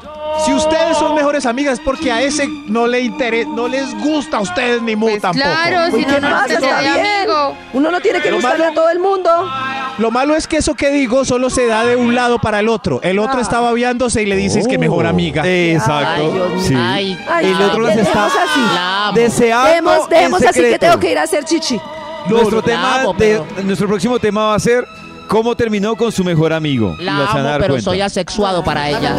Si ustedes son mejores amigas es porque a ese no le interesa, no les gusta a ustedes ni mu tampoco. Pues claro, Pues, si no, ¿Qué no pasa? Está bien. amigo. Uno no tiene que Lo gustarle malo- a todo el mundo. Lo malo es que eso que digo solo se da de un lado para el otro. El otro Ah. está babeándose y le dices que mejor amiga. Exacto. sí. Ay, el otro las está dejemos así. deseando Demos, demos en así que secreto. tengo que ir a hacer chichi. Nuestro tema, amo, de- pero- nuestro próximo tema va a ser cómo terminó con su mejor amigo. La las van a amo, dar pero cuenta. soy asexuado para ella.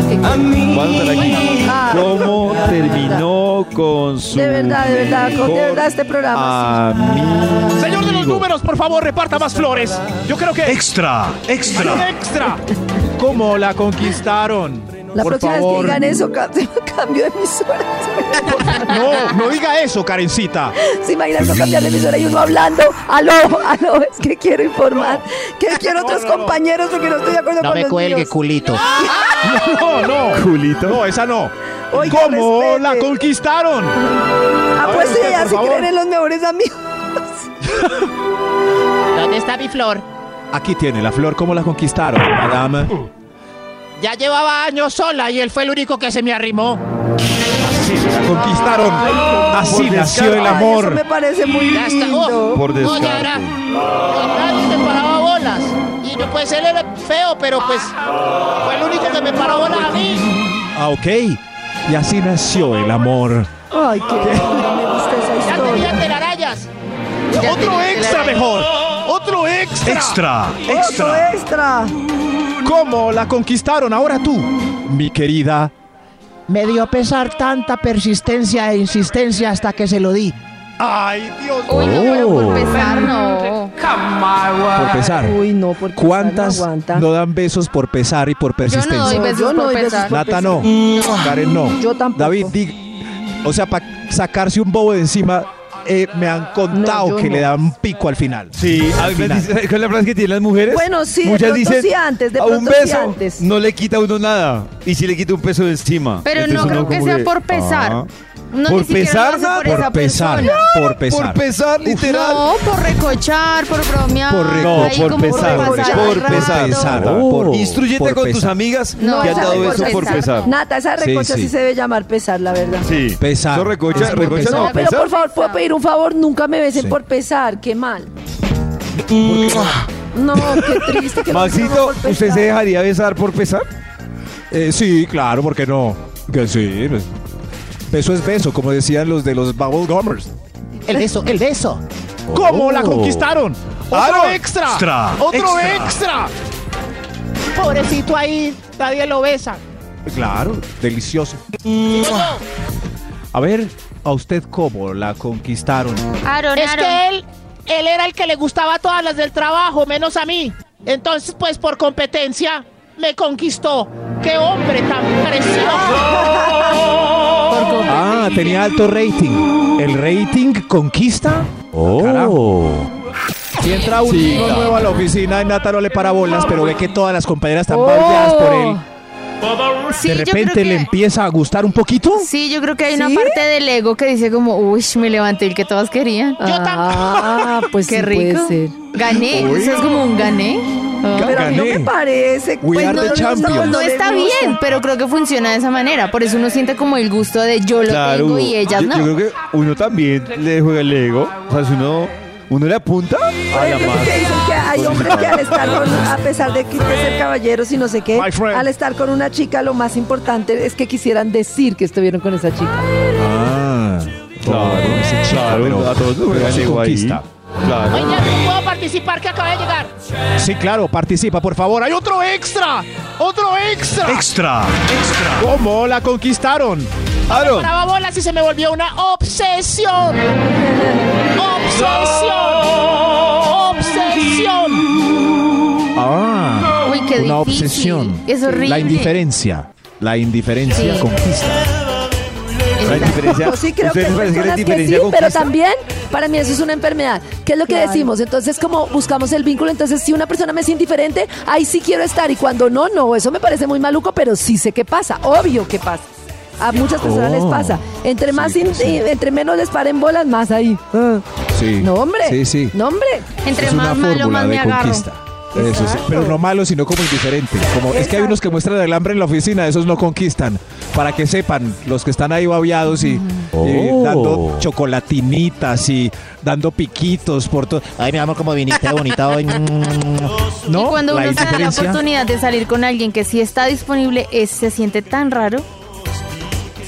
¿Cómo terminó con su De verdad, de verdad, con- de verdad este programa. amigo? Señor de los números, por favor, reparta más flores. Yo creo que Extra, extra. extra. ¿Cómo la conquistaron? La por próxima favor. vez que digan eso, ca- [LAUGHS] cambio de emisora. No, no diga eso, Karencita. ¿Se imaginan no cambiar de emisora y uno hablando? Aló, aló, es que quiero informar. Que quiero otros compañeros porque no estoy de acuerdo No con me los cuelgue, míos. culito. No, no. Culito. No, esa no. Oiga, ¿Cómo respete. la conquistaron? Apuesto usted, y ya se creen en los mejores amigos. ¿Dónde está mi flor? Aquí tiene la flor. ¿Cómo la conquistaron, madame? Ya llevaba años sola y él fue el único que se me arrimó. Sí, conquistaron. Así Por nació el descarte. Ay, eso amor. me parece muy Ya está. lindo. Oh, Por no, ya era. descarte. Nadie me paraba bolas. Y no, pues él era feo, pero pues fue el único que me paró bolas a mí. Ah, ok. Y así nació el amor. Ay, qué lindo, me gusta esa Ya tenía telarañas. Otro extra mejor. Otro extra. Extra, Otro extra. ¿Cómo la conquistaron ahora tú, mi querida? Me dio pesar tanta persistencia e insistencia hasta que se lo di. Ay, Dios Uy, no, pero por pesar, no. Por pesar. Uy, no, porque ¿Cuántas no aguanta. no dan besos por pesar y por Yo persistencia? no doy besos yo no por doy pesar. por Nata no. Karen no. Yo tampoco. David, di- o sea, para sacarse un bobo de encima, eh, me han contado que no. le dan pico al final. Sí, Al final. [LAUGHS] ¿cuál es la frase que tienen las mujeres? Bueno, sí, Muchas dicen, sí antes, de a un sí beso antes. no le quita a uno nada. Y si le quita un peso de encima. Pero no Entonces creo que sea por pesar. ah. No, ¿Por pesar, Nat? por, Por esa pesar. Por pesar. Por pesar, literal. No, por recochar, por bromear. Por No, por pesar, pasar por pesar. rato. Por- Instruyete por con tus pesar. amigas No, que han dado eso por pesar. pesar. Nata, esa recocha sí, sí. se debe llamar pesar, la verdad. Sí. Pesar. No, recocha, Es recocha pesar. no, No, pero pesar. por favor, puedo pedir un favor, nunca me besen Sí. por pesar, qué mal. No, qué triste que Maxito, ¿usted pesar. se dejaría besar por pesar? Eh, sí, claro, ¿por qué no? Que sí. pues, Beso es beso, como decían los de los Bubble Gummers. El beso, el beso. ¿Cómo Oh. la conquistaron? ¡Otro Claro. extra! Extra, ¡Otro extra. extra! Pobrecito ahí, nadie lo besa. Claro, delicioso. A ver, ¿a usted cómo la conquistaron? Aaron, Es Aaron. que él, él era el que le gustaba a todas las del trabajo, menos a mí. Entonces, pues por competencia, me conquistó. ¡Qué hombre tan precioso! Ah, tenía alto rating. ¿El rating conquista? Oh. Si entra un Sí, uno claro. nuevo a la oficina y Nata no le para bolas, pero ve que todas las compañeras están Oh. babeadas por él. Sí, de yo repente le que- empieza a gustar un poquito. Sí, yo creo que hay una ¿Sí? parte del ego que dice como, uy, me levanté el que todas querían. Ah, pues Qué sí rico. puede ser. Gané, Uy. eso es como un gané. Ah. Pero a mí no me parece. We pues are no, the no, champions. Está bien, pero creo que funciona de esa manera. Por eso uno siente como el gusto de yo lo tengo y ellas yo, no. yo creo que uno también le juega el ego. O sea, si uno, uno le apunta a la Ejemplo, más. que dicen que hay hombres que al estar con, a pesar de que ser caballeros y no sé qué, al estar con una chica lo más importante es que quisieran decir que estuvieron con esa chica. Ah, Claro, claro, a todos nos ego ahí. Claro. Oye, ¿no puedo participar que acaba de llegar? Sí, claro, participa, por favor. ¡Hay otro extra! ¡Otro extra! Extra, extra. ¿Cómo la conquistaron? Aaron, Paraba bolas y se me volvió una obsesión. Obsesión. Obsesión. Ah, Uy, qué una difícil. obsesión. Es horrible. La indiferencia. La indiferencia Sí. conquista. Diferencia- sí creo que ¿Ustedes hay les parece que que sí, pero también para mí eso es una enfermedad. ¿Qué es lo que Claro. decimos? Entonces, como buscamos el vínculo, entonces si una persona me es indiferente, ahí sí quiero estar y cuando no, no, eso me parece muy maluco, pero sí sé qué pasa, obvio que pasa. A muchas personas Oh. les pasa. Entre más in- eh, entre menos les paren bolas, más ahí. Ah. Sí. No, hombre. Sí, sí. No, hombre. Entre es más malo, más me agarro. conquista. Eso sí, pero no malo, sino como indiferente. Como, es que hay unos que muestran el hambre en la oficina, esos no conquistan. Para que sepan, los que están ahí babiados y, y Oh. dando chocolatinitas y dando piquitos por todo. Ay, mi amor, como viniste bonita hoy. [LAUGHS] ¿No? Y cuando uno se da la oportunidad de salir con alguien que sí está disponible, es, se siente tan raro.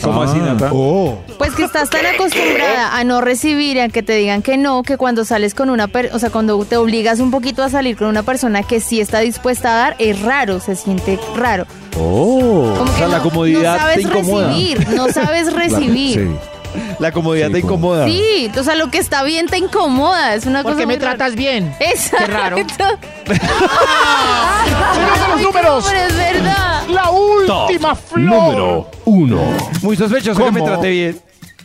¿Cómo así, Nata? Oh. Pues que estás tan acostumbrada a no recibir y a que te digan que no, que cuando sales con una persona, o sea, cuando te obligas un poquito a salir con una persona que sí está dispuesta a dar, es raro, se siente raro. Oh, Como o que sea, la no- comodidad no sabes te incomoda. recibir, no sabes [LAUGHS] recibir. [LAUGHS] La comodidad te incomoda. Sí, o sea, lo que está bien te incomoda, es una ¿Por cosa me rara. tratas bien? Exacto. Qué raro. Señores [LAUGHS] de los números. Pero es verdad. La última flor. Número uno. Muy sospechoso que me ¿Cómo? trate bien.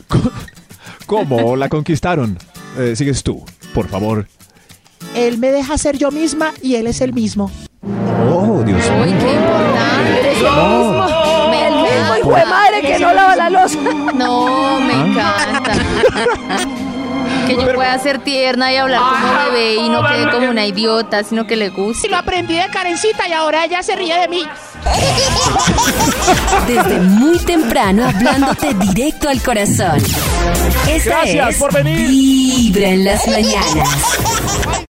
[LAUGHS] ¿Cómo la conquistaron? Eh, sigues tú, por favor. Él me deja ser yo misma y él es el mismo. Oh, Dios mío. Uy, qué importante. Es hijo de madre que no lava la losa. No, me ¿Ah? encanta. Que yo pueda ser tierna y hablar como bebé y no quede como una idiota, sino que le Y guste. lo aprendí de Karencita y ahora ella se ríe de mí. Desde muy temprano hablándote directo al corazón. Esta Gracias es por venir. Vibra en las mañanas.